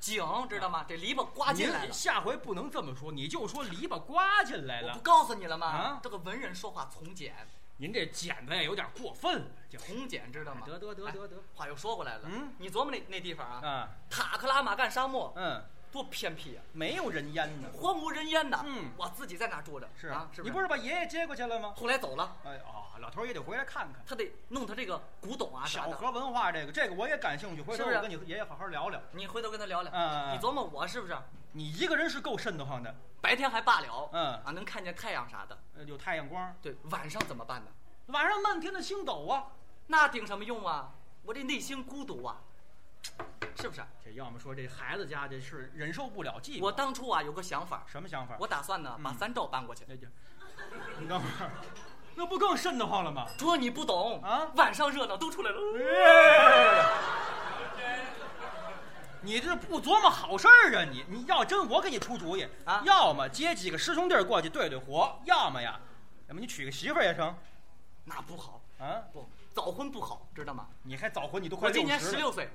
井知道吗？这篱笆刮进来您了。下回不能这么说，你就说篱笆刮进来了我不。告诉你了吗？啊这个文人说话从简，您这简的有点过分从简知道吗？得得得哎得得话又说回来了，嗯你琢磨那那地方啊，啊，塔克拉玛干沙漠嗯，多偏僻啊，没有人烟呢。荒无人烟呐。嗯我自己在那儿住着，是啊，是你不不是把爷爷接过去了吗？后来走了，哎啊，老头也得回来看看。他得弄他这个古董啊。小河文化这个，这个我也感兴趣，回头我跟你爷爷好好聊聊。你回头跟他聊聊，嗯你琢磨我是不是？你一个人是够瘆得慌的，白天还罢了，嗯啊，能看见太阳啥的。呃有太阳光，对，晚上怎么办呢？晚上漫天的星斗啊。那顶什么用啊？我这内心孤独啊，是不是？这要么说这孩子家这是忍受不了寂寞。我当初啊有个想法，什么想法？我打算呢把嗯三兆搬过去。那就，你等会儿，那不更瘆得慌了吗？说你不懂啊晚上热闹都出来了。你这不琢磨好事儿啊你！你要真我给你出主意啊要么接几个师兄弟过去对对活，要么呀，要么你娶个媳妇儿也成那不好，啊！不早婚不好，知道吗？你还早婚，你都快我今年，十六岁，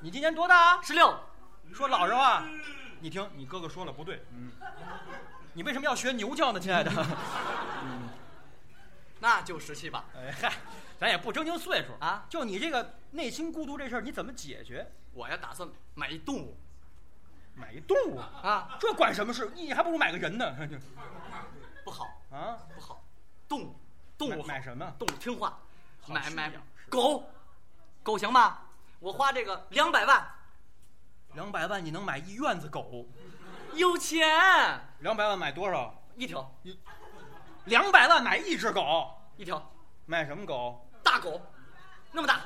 你今年多大？十六，说老实话，你听你哥哥说了不对，嗯，你为什么要学牛叫呢，亲爱的？嗯 那就十七吧。哎嗨，咱也不正经岁数啊就你这个内心孤独这事儿，你怎么解决？我呀打算买一动物买一动物，啊，这管什么事？你还不如买个人呢，不好啊！不好，动物动物买买什么？动物听话，买买狗，狗行吗？我花这个两百万，两百万你能买一院子狗？有钱两百万买多少？一条一两百万买一只狗，一条买什么狗？大狗，那么大，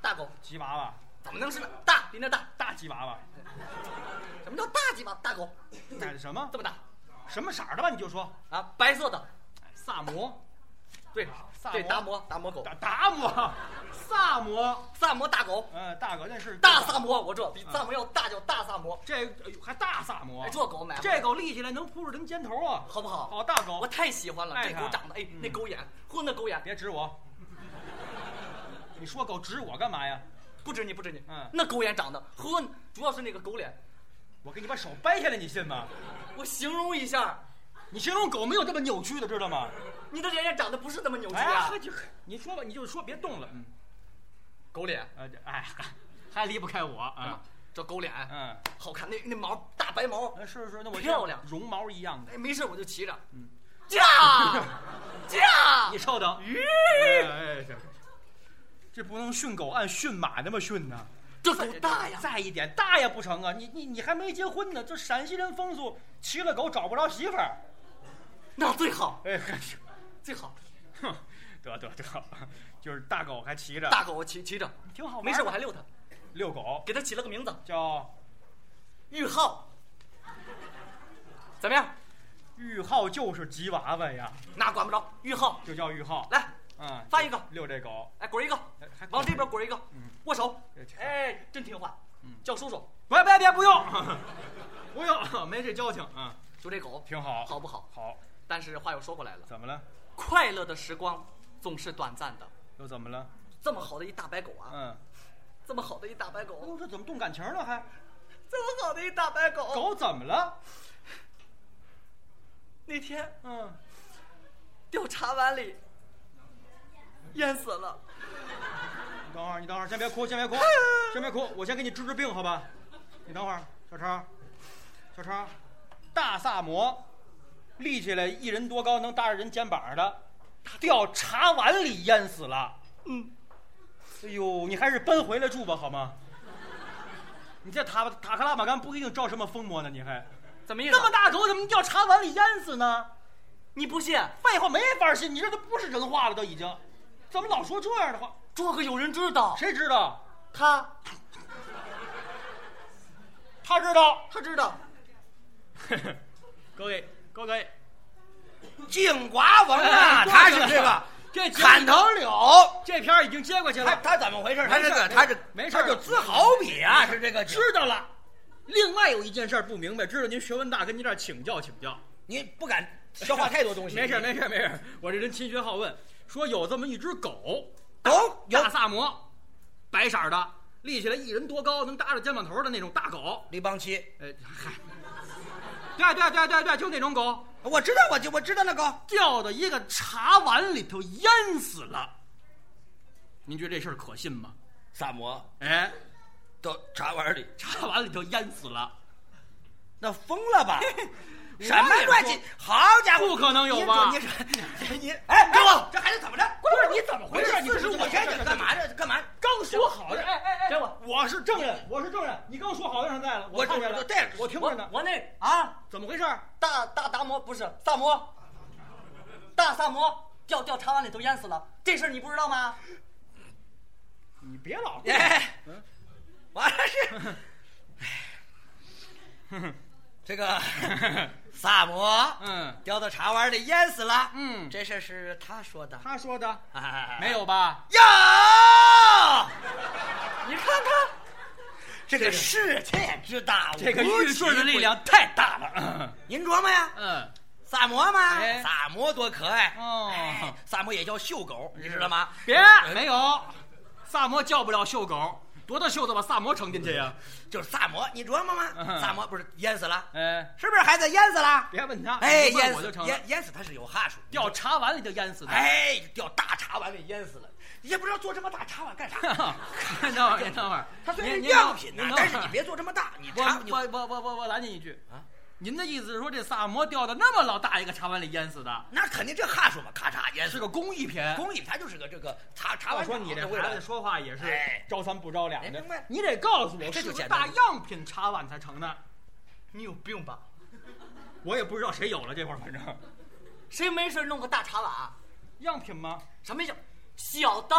大狗吉娃娃，怎么能是大比那大？大吉娃娃，什么叫大吉娃大狗？买的什么这？么大什么色儿的吧？你就说。啊，白色的，哎萨摩，对萨摩对达摩达摩狗，达达摩，萨摩，萨摩大狗，嗯，大狗那是大萨摩，我这比萨摩要大，叫大萨摩。这哎呦还大萨摩哎，，这狗买回来这狗立起来能扑着人肩头啊，好不好？好大狗我。太喜欢了，爱它这狗长得，哎，嗯那狗眼，嚯，那狗眼，别指我，你说狗指我干嘛呀？不止你，不止你，嗯那狗眼长得，呵，主要是那个狗脸，我给你把手掰下来，你信吗？我形容一下，你形容狗没有这么扭曲的，知道吗？你的脸也长得不是那么扭曲哎啊你说吧，你就说别动了，嗯，狗脸，啊，这哎，还还离不开我啊啊，，这狗脸嗯，好看，那那毛大白毛，哎是是，那我漂亮绒毛一样的，哎，没事我就骑着，嗯。驾 驾！你，稍等，咦，哎，这这不能训狗按训马那么训呢。这狗大呀，再一点大也不成啊！你你你还没结婚呢，这陕西人风俗，骑了狗找不着媳妇儿。那最好。哎，嗨最好，哼，得得得，就是大狗还骑着，大狗骑骑着，挺好玩。没事我还遛它，遛狗，给它起了个名字叫玉浩，怎么样？玉浩，就是吉娃娃呀，那管不着，玉浩，就叫玉浩。来嗯，翻一个，遛这狗，哎，滚一个，往这边滚一个嗯，握手，哎，真听话嗯，叫叔叔，别别别，不用，不用，没这交情嗯，就这狗挺好，好不好？好，但是话又说回来了，怎么了？快乐的时光总是短暂的，又怎么了？这么好的一大白狗啊，嗯，这么好的一大白哎狗，呦，这怎么动感情了还？这么好的一大白狗，狗怎么了？那天嗯，掉茶碗里淹死了。你等会儿，你等会儿，先别哭，先别哭，先别哭，我先给你治治病，好吧？你等会儿，小超，小超，大萨摩，立起来一人多高，能搭着人肩膀的，掉茶碗里淹死了。嗯，哎呦，你还是搬回来住吧，好吗？你这塔塔克拉玛干不一定招什么风魔呢，你还怎么意思？那么大狗怎么掉茶碗里淹死呢？你不信？废话没法信，你这都不是人话了，都已经，怎么老说这样的话？这个有人知道，谁知道？他他知道。他知道。各位各位，净瓜王啊，哎他是这个 这节砍头柳，这片儿已经接过去了，他他怎么回事？他这个他这没事他就自豪比啊，是这个知道了。另外有一件事不明白，知道您学问大，跟您这儿请教请教。您不敢消化太多东西。没事没事没事，我这人勤学好问。说有这么一只狗，狗有大萨摩，白色儿的，立起来一人多高，能搭着肩膀头的那种大狗。李邦奇，呃，嗨，对对对对对，就那种狗，我知道，我就我知道那狗，掉到一个茶碗里头淹死了。您觉得这事儿可信吗？萨摩哎，到茶碗里，茶碗里头淹死了，那疯了吧？我什么也说乱七？好家伙，不可能有吧你说你你哎，给我这孩子怎么着？不是你怎么回事？你四十五天这这干嘛？这干嘛？刚说好的，哎哎哎，给我，我是证人，我是证人。你刚说好的让在了，我看见了，对我我听着呢。我那啊，怎么回事？大大达摩不是萨摩，大萨摩掉掉茶碗里头淹死了，这事儿你不知道吗？你别老哎嗯，完了是，这个萨摩嗯，掉到茶碗里淹死了。嗯。这事儿是他说的。他说的。哎 没有吧？有，你看看，这个世界之大，这个无玉顺的力量太大了。您琢磨呀，嗯，萨摩嘛，哎。萨摩多可爱。哦。哎萨摩也叫秀狗，你知道吗？别没有，萨摩叫不了秀狗，多大袖子把萨摩撑进去呀？就是萨摩，你琢磨吗？嗯萨摩不是淹死了，哎，是不是孩子淹死了？别问他，哎，淹死淹。淹死他是有哈数，掉茶碗里就淹死了。哎，掉大茶碗里淹死了，也不知道做这么大茶碗干啥。您等会儿，您等会儿，它虽然是样品但是你别做这么大，你我茶你我我我我我拦你一句啊，您的意思是说这萨摩掉到那么老大一个茶碗里淹死的，那肯定这哈数嘛，咔嚓淹死是个工艺品。工艺，它就是个这个茶茶碗。我说你这孩子说话也是哎招三不着两的哎明白，你得告诉我这是个就简单大样品茶碗才成呢。你有病吧？我也不知道谁有了这会儿，反正谁没事弄个大茶碗？样品吗？什么叫小的？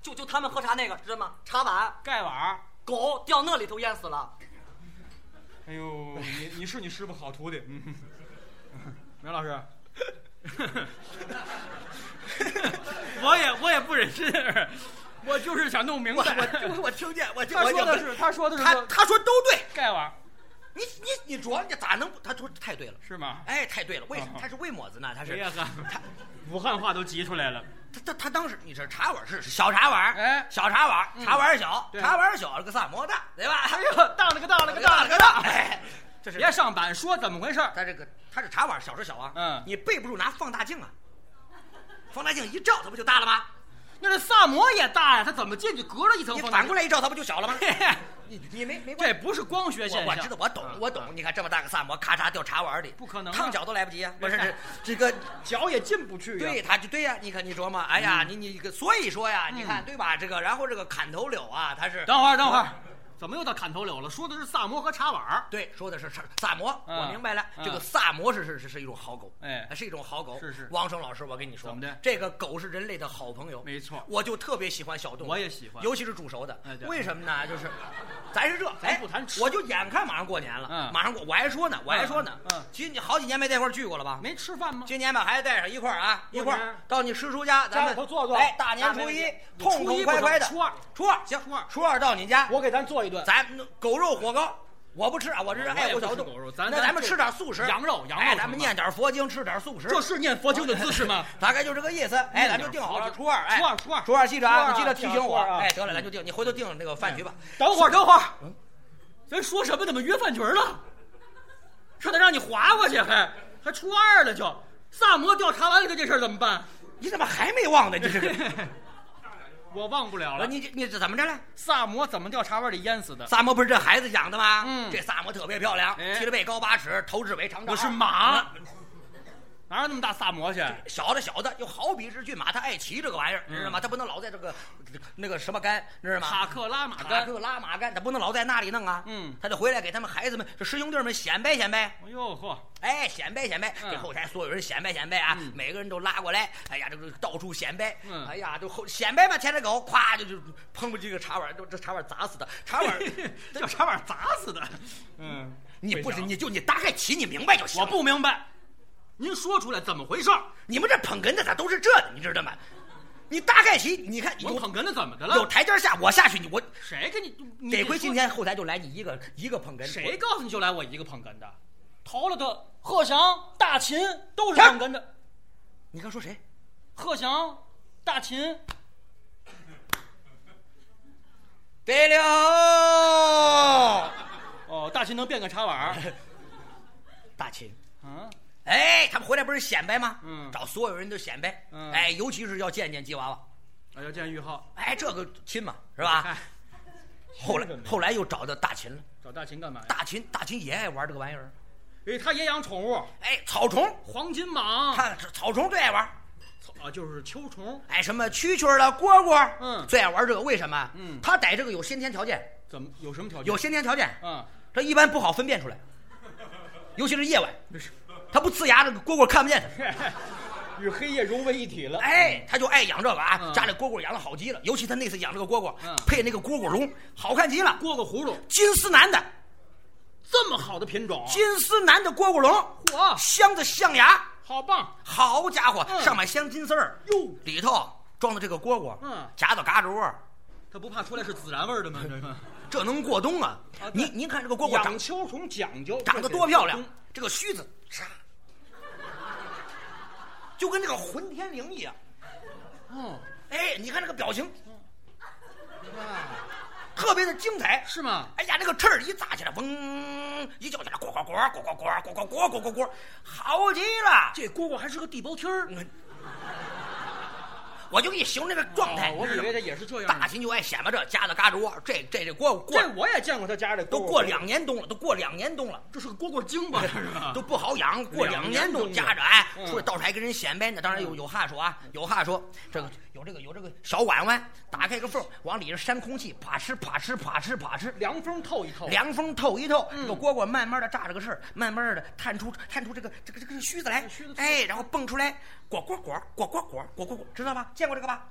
就就他们喝茶那个，知道吗？茶碗，盖碗。狗掉那里头淹死了。哎呦，你你是你师傅好徒弟，嗯，梅老师，我也我也不忍心，我就是想弄明我白。我我听见，我听他我说的是，他说的是他他说都对，盖碗你你你琢磨，你咋能不？他说太对了，是吗？哎，太对了，为什么哦？他是为么子呢？他是哎呀呵，武汉话都急出来了。他他他当时你这茶碗是是小茶碗，哎小茶碗，嗯茶碗小，对茶碗小了个萨摩大，对吧？哎呦，当了个当了个当了个当，哎，这是别上板说怎么回事儿他这个他这茶碗小是小啊，嗯你背不住拿放大镜啊，放大镜一照，它不就大了吗？那这萨摩也大呀，它怎么进去隔了一层你？反过来一照，它不就小了吗？嘿嘿你你没没关系。这不是光学现象。我我知道，我懂，我懂。你看这么大个萨摩，咔嚓掉茶碗里，不可能啊烫脚都来不及啊！不是这这个，脚也进不去呀。对，他就对呀。你看你琢磨，哎呀，你你个，所以说呀，你看嗯对吧？这个，然后这个砍头柳啊，它是等会儿，等会儿，怎么又到砍头柳了？说的是萨摩和茶碗儿。对，说的是萨萨摩，嗯我明白了。嗯这个萨摩是是是是一种好狗，哎是一种好狗。是是王生老师，我跟你说，怎么的这个狗是人类的好朋友，没错我就特别喜欢小动物，我也喜欢尤其是煮熟的哎。对为什么呢？就是，咱是这，咱哎不谈吃我就眼看马上过年了，嗯马上过，我还说呢，我还说呢，嗯嗯今你好几年没在一块儿聚过了吧？没吃饭吗？今年把孩子带上一块儿啊，一块儿到你师叔家，咱家们坐坐哎，大年初一痛痛快快的。初二初二行，初二初二到你家，我给咱做一顿。咱狗肉火糕，我不吃啊，我这是爱护小动物那咱们吃点素食，羊肉羊肉哎，咱们念点佛经，吃点素食。这是念佛经的姿势吗？大概就这个意思。哎，咱就定好了，初二，哎，初二初二初二记着啊，你记得提醒我。啊哎，得了，咱就定，你回头定那个饭局吧。等会儿，等会儿，咱说什么？怎么约饭局了？这得让你划过去，还还初二了就。萨摩调查完了这事儿怎么办？你怎么还没忘呢？你这个，我忘不了了。你这你这怎么着了？萨摩怎么掉茶碗里淹死的？萨摩不是这孩子养的吗？嗯这萨摩特别漂亮，哎踢着背高八尺，头至尾长我。是马，哪有那么大萨摩去？小的小的，就好比是骏马，他爱骑这个玩意儿，你知道吗？他不能老在这个那个什么杆，知道吗？塔克拉玛干，塔。克拉玛干，他不能老在那里弄啊。嗯他得回来给他们孩子们、这师兄弟们显摆显摆。哎呦呵，哎，显摆显摆，嗯给后台所有人显摆显摆啊！每个人都拉过来，哎呀，这个到处显摆，嗯哎呀，就后显摆吧，牵着狗，咵就就碰不这个茶碗，都这茶碗砸死的，茶碗，叫茶碗砸死的。嗯，你不是你就你大概起你明白就行。我，不明白，您说出来怎么回事？你们这捧哏的咋都是这的，你知道吗？你大概齐，你看捧哏的怎么的了有？台阶下，我下去，你我谁给你？你得亏今天后台就来你一个一个捧哏，谁告诉你就来我一个捧哏的？投了的贺翔、大秦都是捧哏的。你刚说谁？贺翔、大秦，对了，哦，大秦能变个茶碗。大秦。嗯，哎，他们回来不是显摆吗？嗯找所有人都显摆。嗯哎，尤其是要见见吉娃娃。啊，要见玉浩，哎，这个亲嘛，是吧？哎，后来后来又找到大秦了。找大秦干嘛呀？大秦大秦也爱玩这个玩意儿。哎，他也养宠物，哎，草虫，黄金蟒，看这草虫最爱玩。啊，就是秋虫，哎，什么蛐蛐儿了、蝈蝈，嗯最爱玩这个。为什么？嗯他逮这个有先天条件，怎么有什么条件？有先天条件，嗯，这一般不好分辨出来，尤其是夜晚，他不呲牙，这个蝈蝈看不见他。与黑夜融为一体了。哎，他就爱养这个啊，嗯家里蝈蝈养的好极了，尤其他那次养这个蝈蝈，嗯配那个蝈蝈笼，好看极了。蝈蝈葫芦，金丝楠的，这么好的品种，金丝楠的蝈蝈笼，嚯，镶的象牙，好棒！好家伙，嗯上面镶金丝儿，哟，里头装的这个蝈蝈，嗯夹到嘎吱窝，它不怕出来是孜然味儿的吗？这个 这能过冬啊啊！您您看这个蝈蝈长养秋虫讲究，长得多漂亮这个须子，唰，就跟这个混天绫一样。哦，哎，你看这个表情，特别的精彩。是吗？哎呀，那个翅儿一扎起来，嗡，一叫起来，呱呱呱，呱呱呱，呱呱呱，呱呱呱，好极了。这蝈蝈还是个地包天儿，嗯我就给你形容那个状态。哦我以为他也是这样。大秦就爱显摆这，夹子嘎吱窝，这这这过过这我也见过他家的蝈蝈，都过两年冬了，都过两年冬了。这是个蝈蝈精吧？这 是吧？都不好养，过两年冬夹着哎，嗯出来到处还跟人显摆呢。当然有有话说啊，有话说，这个有这个有这个小碗碗，打开个缝，往里边扇空气，啪哧啪哧啪哧啪哧，凉风透一透，凉风透一透，嗯这个蝈蝈慢慢的炸着个事儿，慢慢的探出探出这个这个这个须子来须子，哎，然后蹦出来，呱呱呱呱呱呱呱呱呱，知道吧？见过这个吧？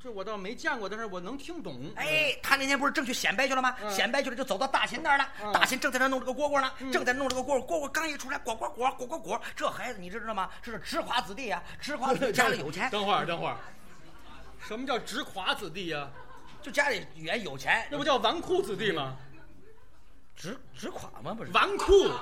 这我倒没见过，但是我能听懂。哎，他那天不是正去显摆去了吗？嗯显摆去了，就走到大秦那儿了。嗯大秦正在那弄这个蝈蝈呢，正在弄这个蝈蝈。蝈蝈刚一出来，呱呱呱呱呱呱，这孩子你知道吗？这是直华子弟啊，直华子弟家里有钱，等会儿，等会儿，什么叫直垮子弟呀？就家里原有钱，那不叫纨绔子弟吗？直直垮吗？不是，纨绔，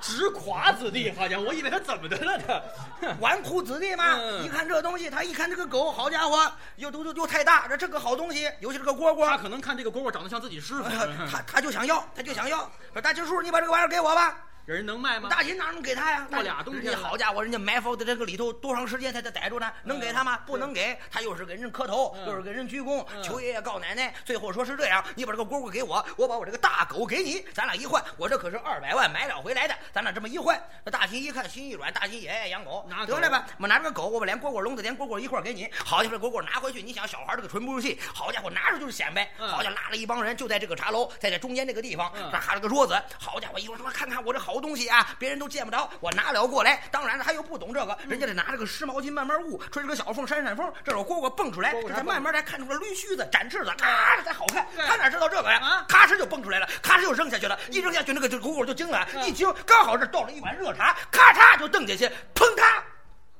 直垮子弟，好像我以为他怎么的了他。纨绔子弟嘛。嗯一看这东西，他一看这个狗，好家伙，又都又又太大，这这个好东西，尤其是个蝈蝈，他可能看这个蝈蝈长得像自己师傅，呃他他就想要，他就想要。说大青叔，你把这个玩意儿给我吧。人能卖吗？大秦哪能给他呀？过俩冬天了人家好家伙，人家埋伏在这个里头多长时间才得逮住呢？能给他吗？不能给，他又是给人磕头，嗯又是给人鞠躬，嗯求爷爷告奶奶。最后说是这样，你把这个蝈蝈给我，我把我这个大狗给你，咱俩一换，我这可是二百万买了回来的，咱俩这么一换，那大秦一看心一软，大秦爷爷养狗得了吧，我拿这个狗，我把连蝈蝈笼子连蝈蝈一块给你。好家伙，这蝈蝈拿回去，你想小孩这个纯不入戏，好家伙拿着就是显摆，嗯好家伙拉了一帮人就在这个茶楼，在这中间这个地方，嗯这还了个桌子，好家伙，一会儿说看看我这好东西啊，别人都见不着，我拿了过来。当然了，他又不懂这个，人家得拿着个湿毛巾慢慢捂，吹着个小缝扇扇风，这有蝈蝈蹦出来，这才慢慢才看出了绿须子、展翅子，咔这才好看。他哪知道这个呀啊？咔哧就蹦出来了，咔哧就扔下去了，一扔下去那个这蝈蝈就惊了，嗯一惊刚好是倒了一碗热茶，咔嚓就蹬下去，砰嗒，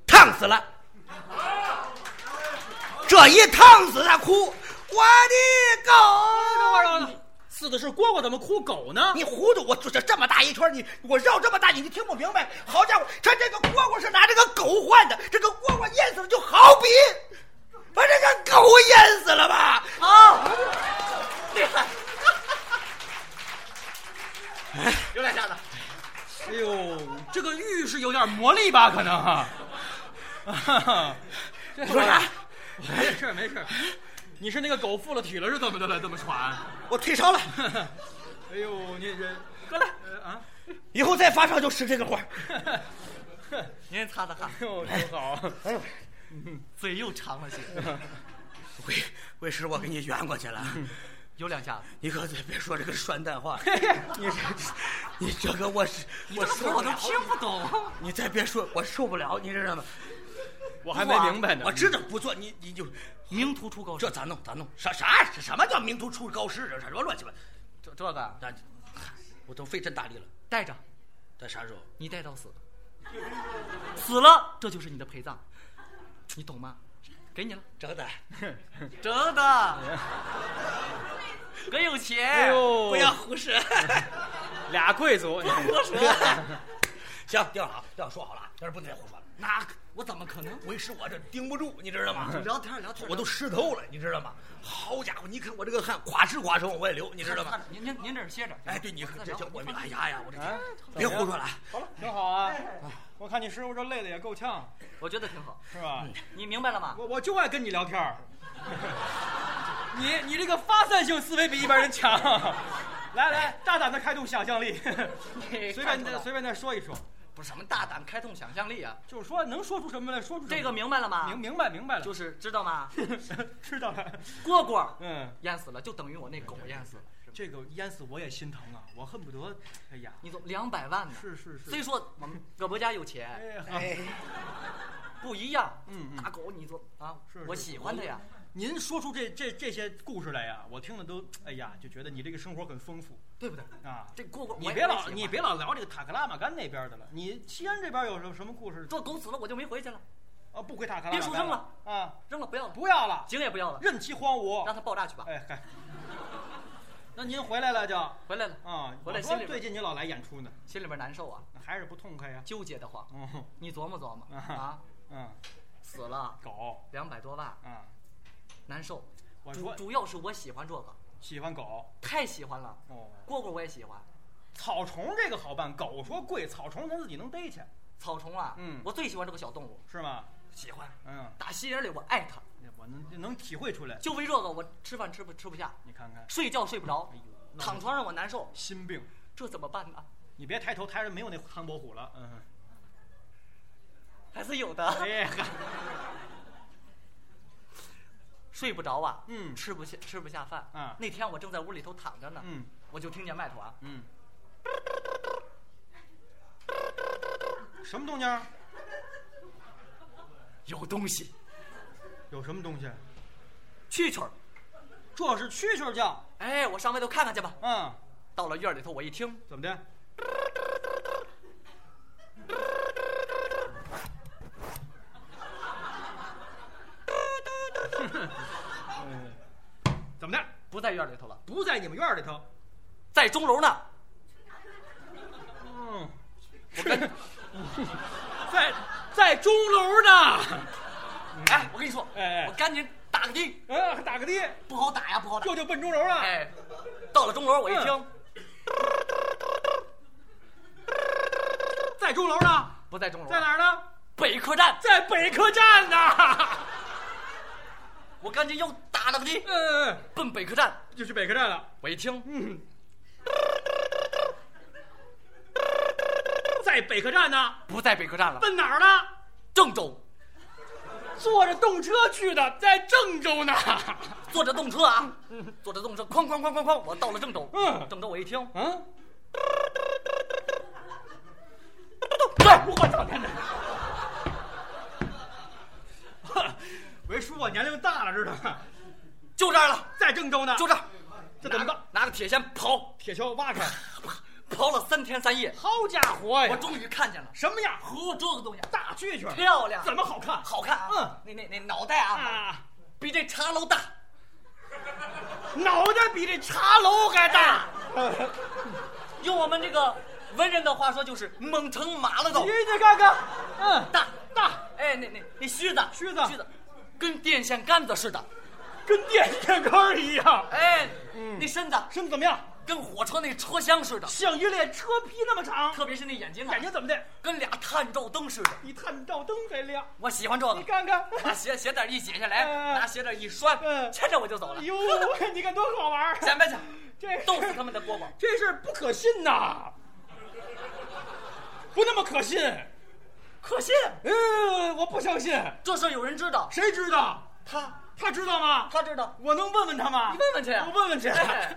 烫死了。这一烫死他哭，我的狗。死的是蝈蝈，怎么哭狗呢？你糊涂！我这这么大一圈，你我绕这么大，你你听不明白？好家伙，他这个蝈蝈是拿这个狗换的，这个蝈蝈淹死了，就好比把这个狗淹死了吧？啊，厉害，有两下子。哎呦，这个玉是有点魔力吧？可能哈。这说啥？没事没事，你是那个狗附了体了是怎么的了？这么喘？我退烧了，哎呦，你这 过来，呃啊，以后再发烧就使这个活儿。您擦擦汗，哎呦，真好。哎呦，嘴又长了些，为为师，我给你圆过去了。有两下子。你可别别说这个酸蛋话，你这你这个我是我说，我都听不懂。你再别说，我受不了，你知道吗？我还没明白呢。我知道不错，你你就名图出高这咋弄？咋弄？啥啥？什么叫名图出高士？这什么乱七八？这这个那我都费这大力了，带着，带啥时候？你带到死，死了这就是你的陪葬，你懂吗？给你了，真的？真的，哥有钱。哎呦，不要胡说。俩贵族，你胡说。行，定好，定好，说好了，要是不能再胡说了。那我怎么可能？为师我这盯不住，你知道吗？聊天聊天，我都湿透了，你知道吗？好家伙，你看我这个汗，咵哧咵哧往外流，你知道吗？您您您这儿歇着。哎，对，你看这这这我哎呀呀，我这啊，别胡说了。好了，挺好啊。我看你师傅这累的也够呛，我觉得挺好。是吧？你明白了吗？我我就爱跟你聊天儿。你你这个发散性思维比一般人强。来来，大胆的开动想象力，随便再随便再说一说，不是什么大胆开动想象力啊，就是说能说出什么来，说出这个明白了吗？明明白明白了，就是知道吗？知道了。蝈蝈嗯，淹死了，就等于我那狗淹死了。这个淹死我也心疼啊，我恨不得，哎呀，你总两百万呢。是是是，虽说我们葛伯家有钱，哎哎，不一样。嗯嗯大狗，你说啊我喜欢它呀。您说出这这这些故事来呀，我听了都，哎呀，就觉得你这个生活很丰富对不对？啊。这过过，你别老你别老聊这个塔克拉玛干那边的了，你西安这边有什么什么故事？这狗死了，我就没回去了，啊，不回塔克拉玛干别说扔了啊，扔了不要了，不要了，井也不要了，任其荒芜。让它爆炸去吧。哎嗨，那您回来了就 回来了，啊？回来心里最近你老来演出呢，心里边难受啊，还是不痛快呀？纠结的慌。嗯你琢磨琢磨啊，嗯，死了狗两百多万，啊，难受。主主要是我喜欢这个，喜欢狗太喜欢了。哦。蝈蝈我也喜欢，草虫这个好办，狗说贵，草虫咱自己能逮去，草虫啊，嗯我最喜欢这个小动物，是吗？喜欢。嗯，打心眼里我爱它，我能能体会出来。就为这个我吃饭吃不吃不下，你看看，睡觉睡不着哎，呦，那躺床上我难受，心病，这怎么办呢？你别抬头，抬着没有那唐伯虎了。嗯，还是有的，睡不着啊，嗯吃不下吃不下饭。嗯那天我正在屋里头躺着呢，嗯我就听见外头啊，嗯，什么动静儿？有东西，有什么东西？蛐蛐儿。这是蛐蛐儿叫。哎，我上外头看看去吧。嗯，到了院里头，我一听，怎么的？嗯怎么的？不在院里头了，不在你们院里头？在钟楼呢。嗯，我跟在在钟楼呢。哎，我跟你说，哎哎我赶紧打个的，嗯，打个的，不好打呀，不好打。这就奔钟楼了。哎，到了钟楼，我一嗯听，在钟楼呢，不在钟楼，在哪儿呢？北客站。在北客站呢。我赶紧又打了个的，嗯嗯，奔北客站。就去北客站了。我一听，嗯，在北客站呢，不在北客站了，奔哪儿呢？郑州。坐着动车去的，在郑州呢。坐着动车啊，坐着动车，哐哐哐哐哐，我到了郑州。嗯郑州我一听，嗯，对，我操，天哪！为叔我年龄大了，知道？就这儿了，在郑州呢，就这儿，这怎么办？拿个铁锨刨，铁锹挖开，刨了三天三夜，好家伙呀！我终于看见了，什么样？呵，这个东西大蛐蛐，漂亮，怎么好看？好看啊？嗯，那那那脑袋啊，啊，比这茶楼大，脑袋比这茶楼还大。用我们这个文人的话说，就是猛成马了都你。你看看，嗯，大大，哎，那那那须子，须子须子，跟电线杆子似的。跟电线杆儿一样。哎，那身子身子怎么样？跟火车那车厢似的，像一列车皮那么长。特别是那眼睛啊，眼睛怎么的？跟俩探照灯似的。比探照灯还亮。我喜欢这个你。看看，把鞋鞋带一解下来，嗯拿鞋带一拴，嗯牵着我就走了哎。呦，你看多好玩儿！前面去，这逗死他们的蝈蝈。这事儿不可信呐，不那么可信。可信，嗯，我不相信。这事有人知道，谁知道？他他知道吗？他知道。我能问问他吗？你问问去我问问去。哎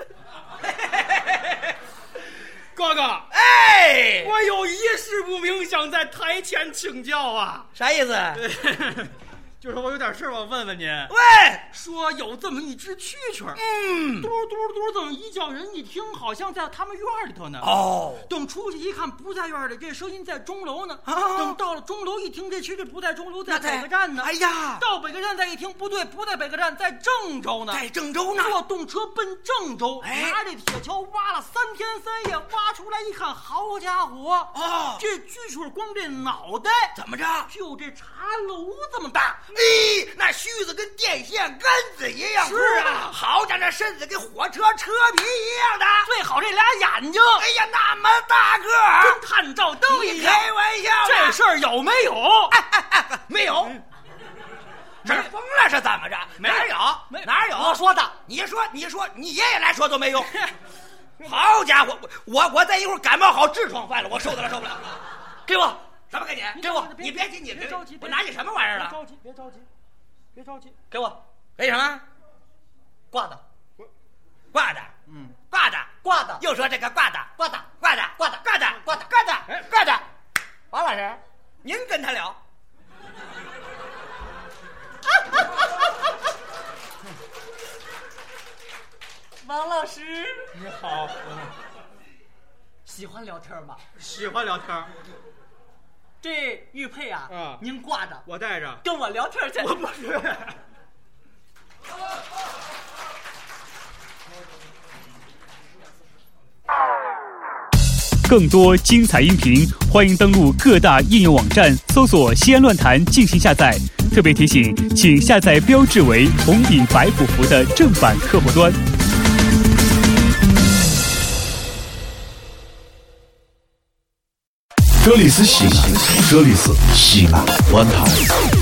哥哥，哎，我有一事不明，想在台前请教啊。啥意思？就是我有点事儿，我问问您。喂，说有这么一只蛐蛐儿，嗯，嘟嘟嘟这么一叫，人一听好像在他们院里头呢。哦，等出去一看，不在院里，这声音在钟楼呢。啊等到了钟楼一听，这蛐蛐不在钟楼，在北客站呢。哎呀到北客站再一听，不对，不在北客站，在郑州呢。在郑州呢。坐动车奔郑州，哎拿着铁锹挖了三天三夜，挖出来一看，好家伙！哦这蛐蛐儿光这脑袋怎么着？就这茶楼这么大。咦，那须子跟电线杆子一样，是啊好家伙，那身子跟火车车皮一样的。最好这俩眼睛哎呀，那么大个儿跟，探照灯你一样。开玩笑呢？这事儿有没有？没有，这是疯了是怎么着？哪有？没哪有？我说的，你说，你说，你爷爷来说都没用。好家伙，我我再一会儿感冒好痔疮犯了，我受得了受不了。给我，什么给你？给我！你别急，你别着急我拿你什么玩意儿了？别着急，别着急，别着急。给我给什么？挂的，挂的，嗯，挂的，挂的，又说这个挂的，挂的，挂的，挂的挂的，挂的挂的，哎挂的。王老师，您跟他聊。王老师你好，喜欢聊天吗？喜欢聊天儿，这玉佩啊，嗯您挂着，我带着。跟我聊天去。我不是。更多精彩音频，欢迎登录各大应用网站搜索“西安论坛”进行下载。特别提醒，请下载标志为红顶白虎符的正版客户端。这里是西安，这里是西安论坛。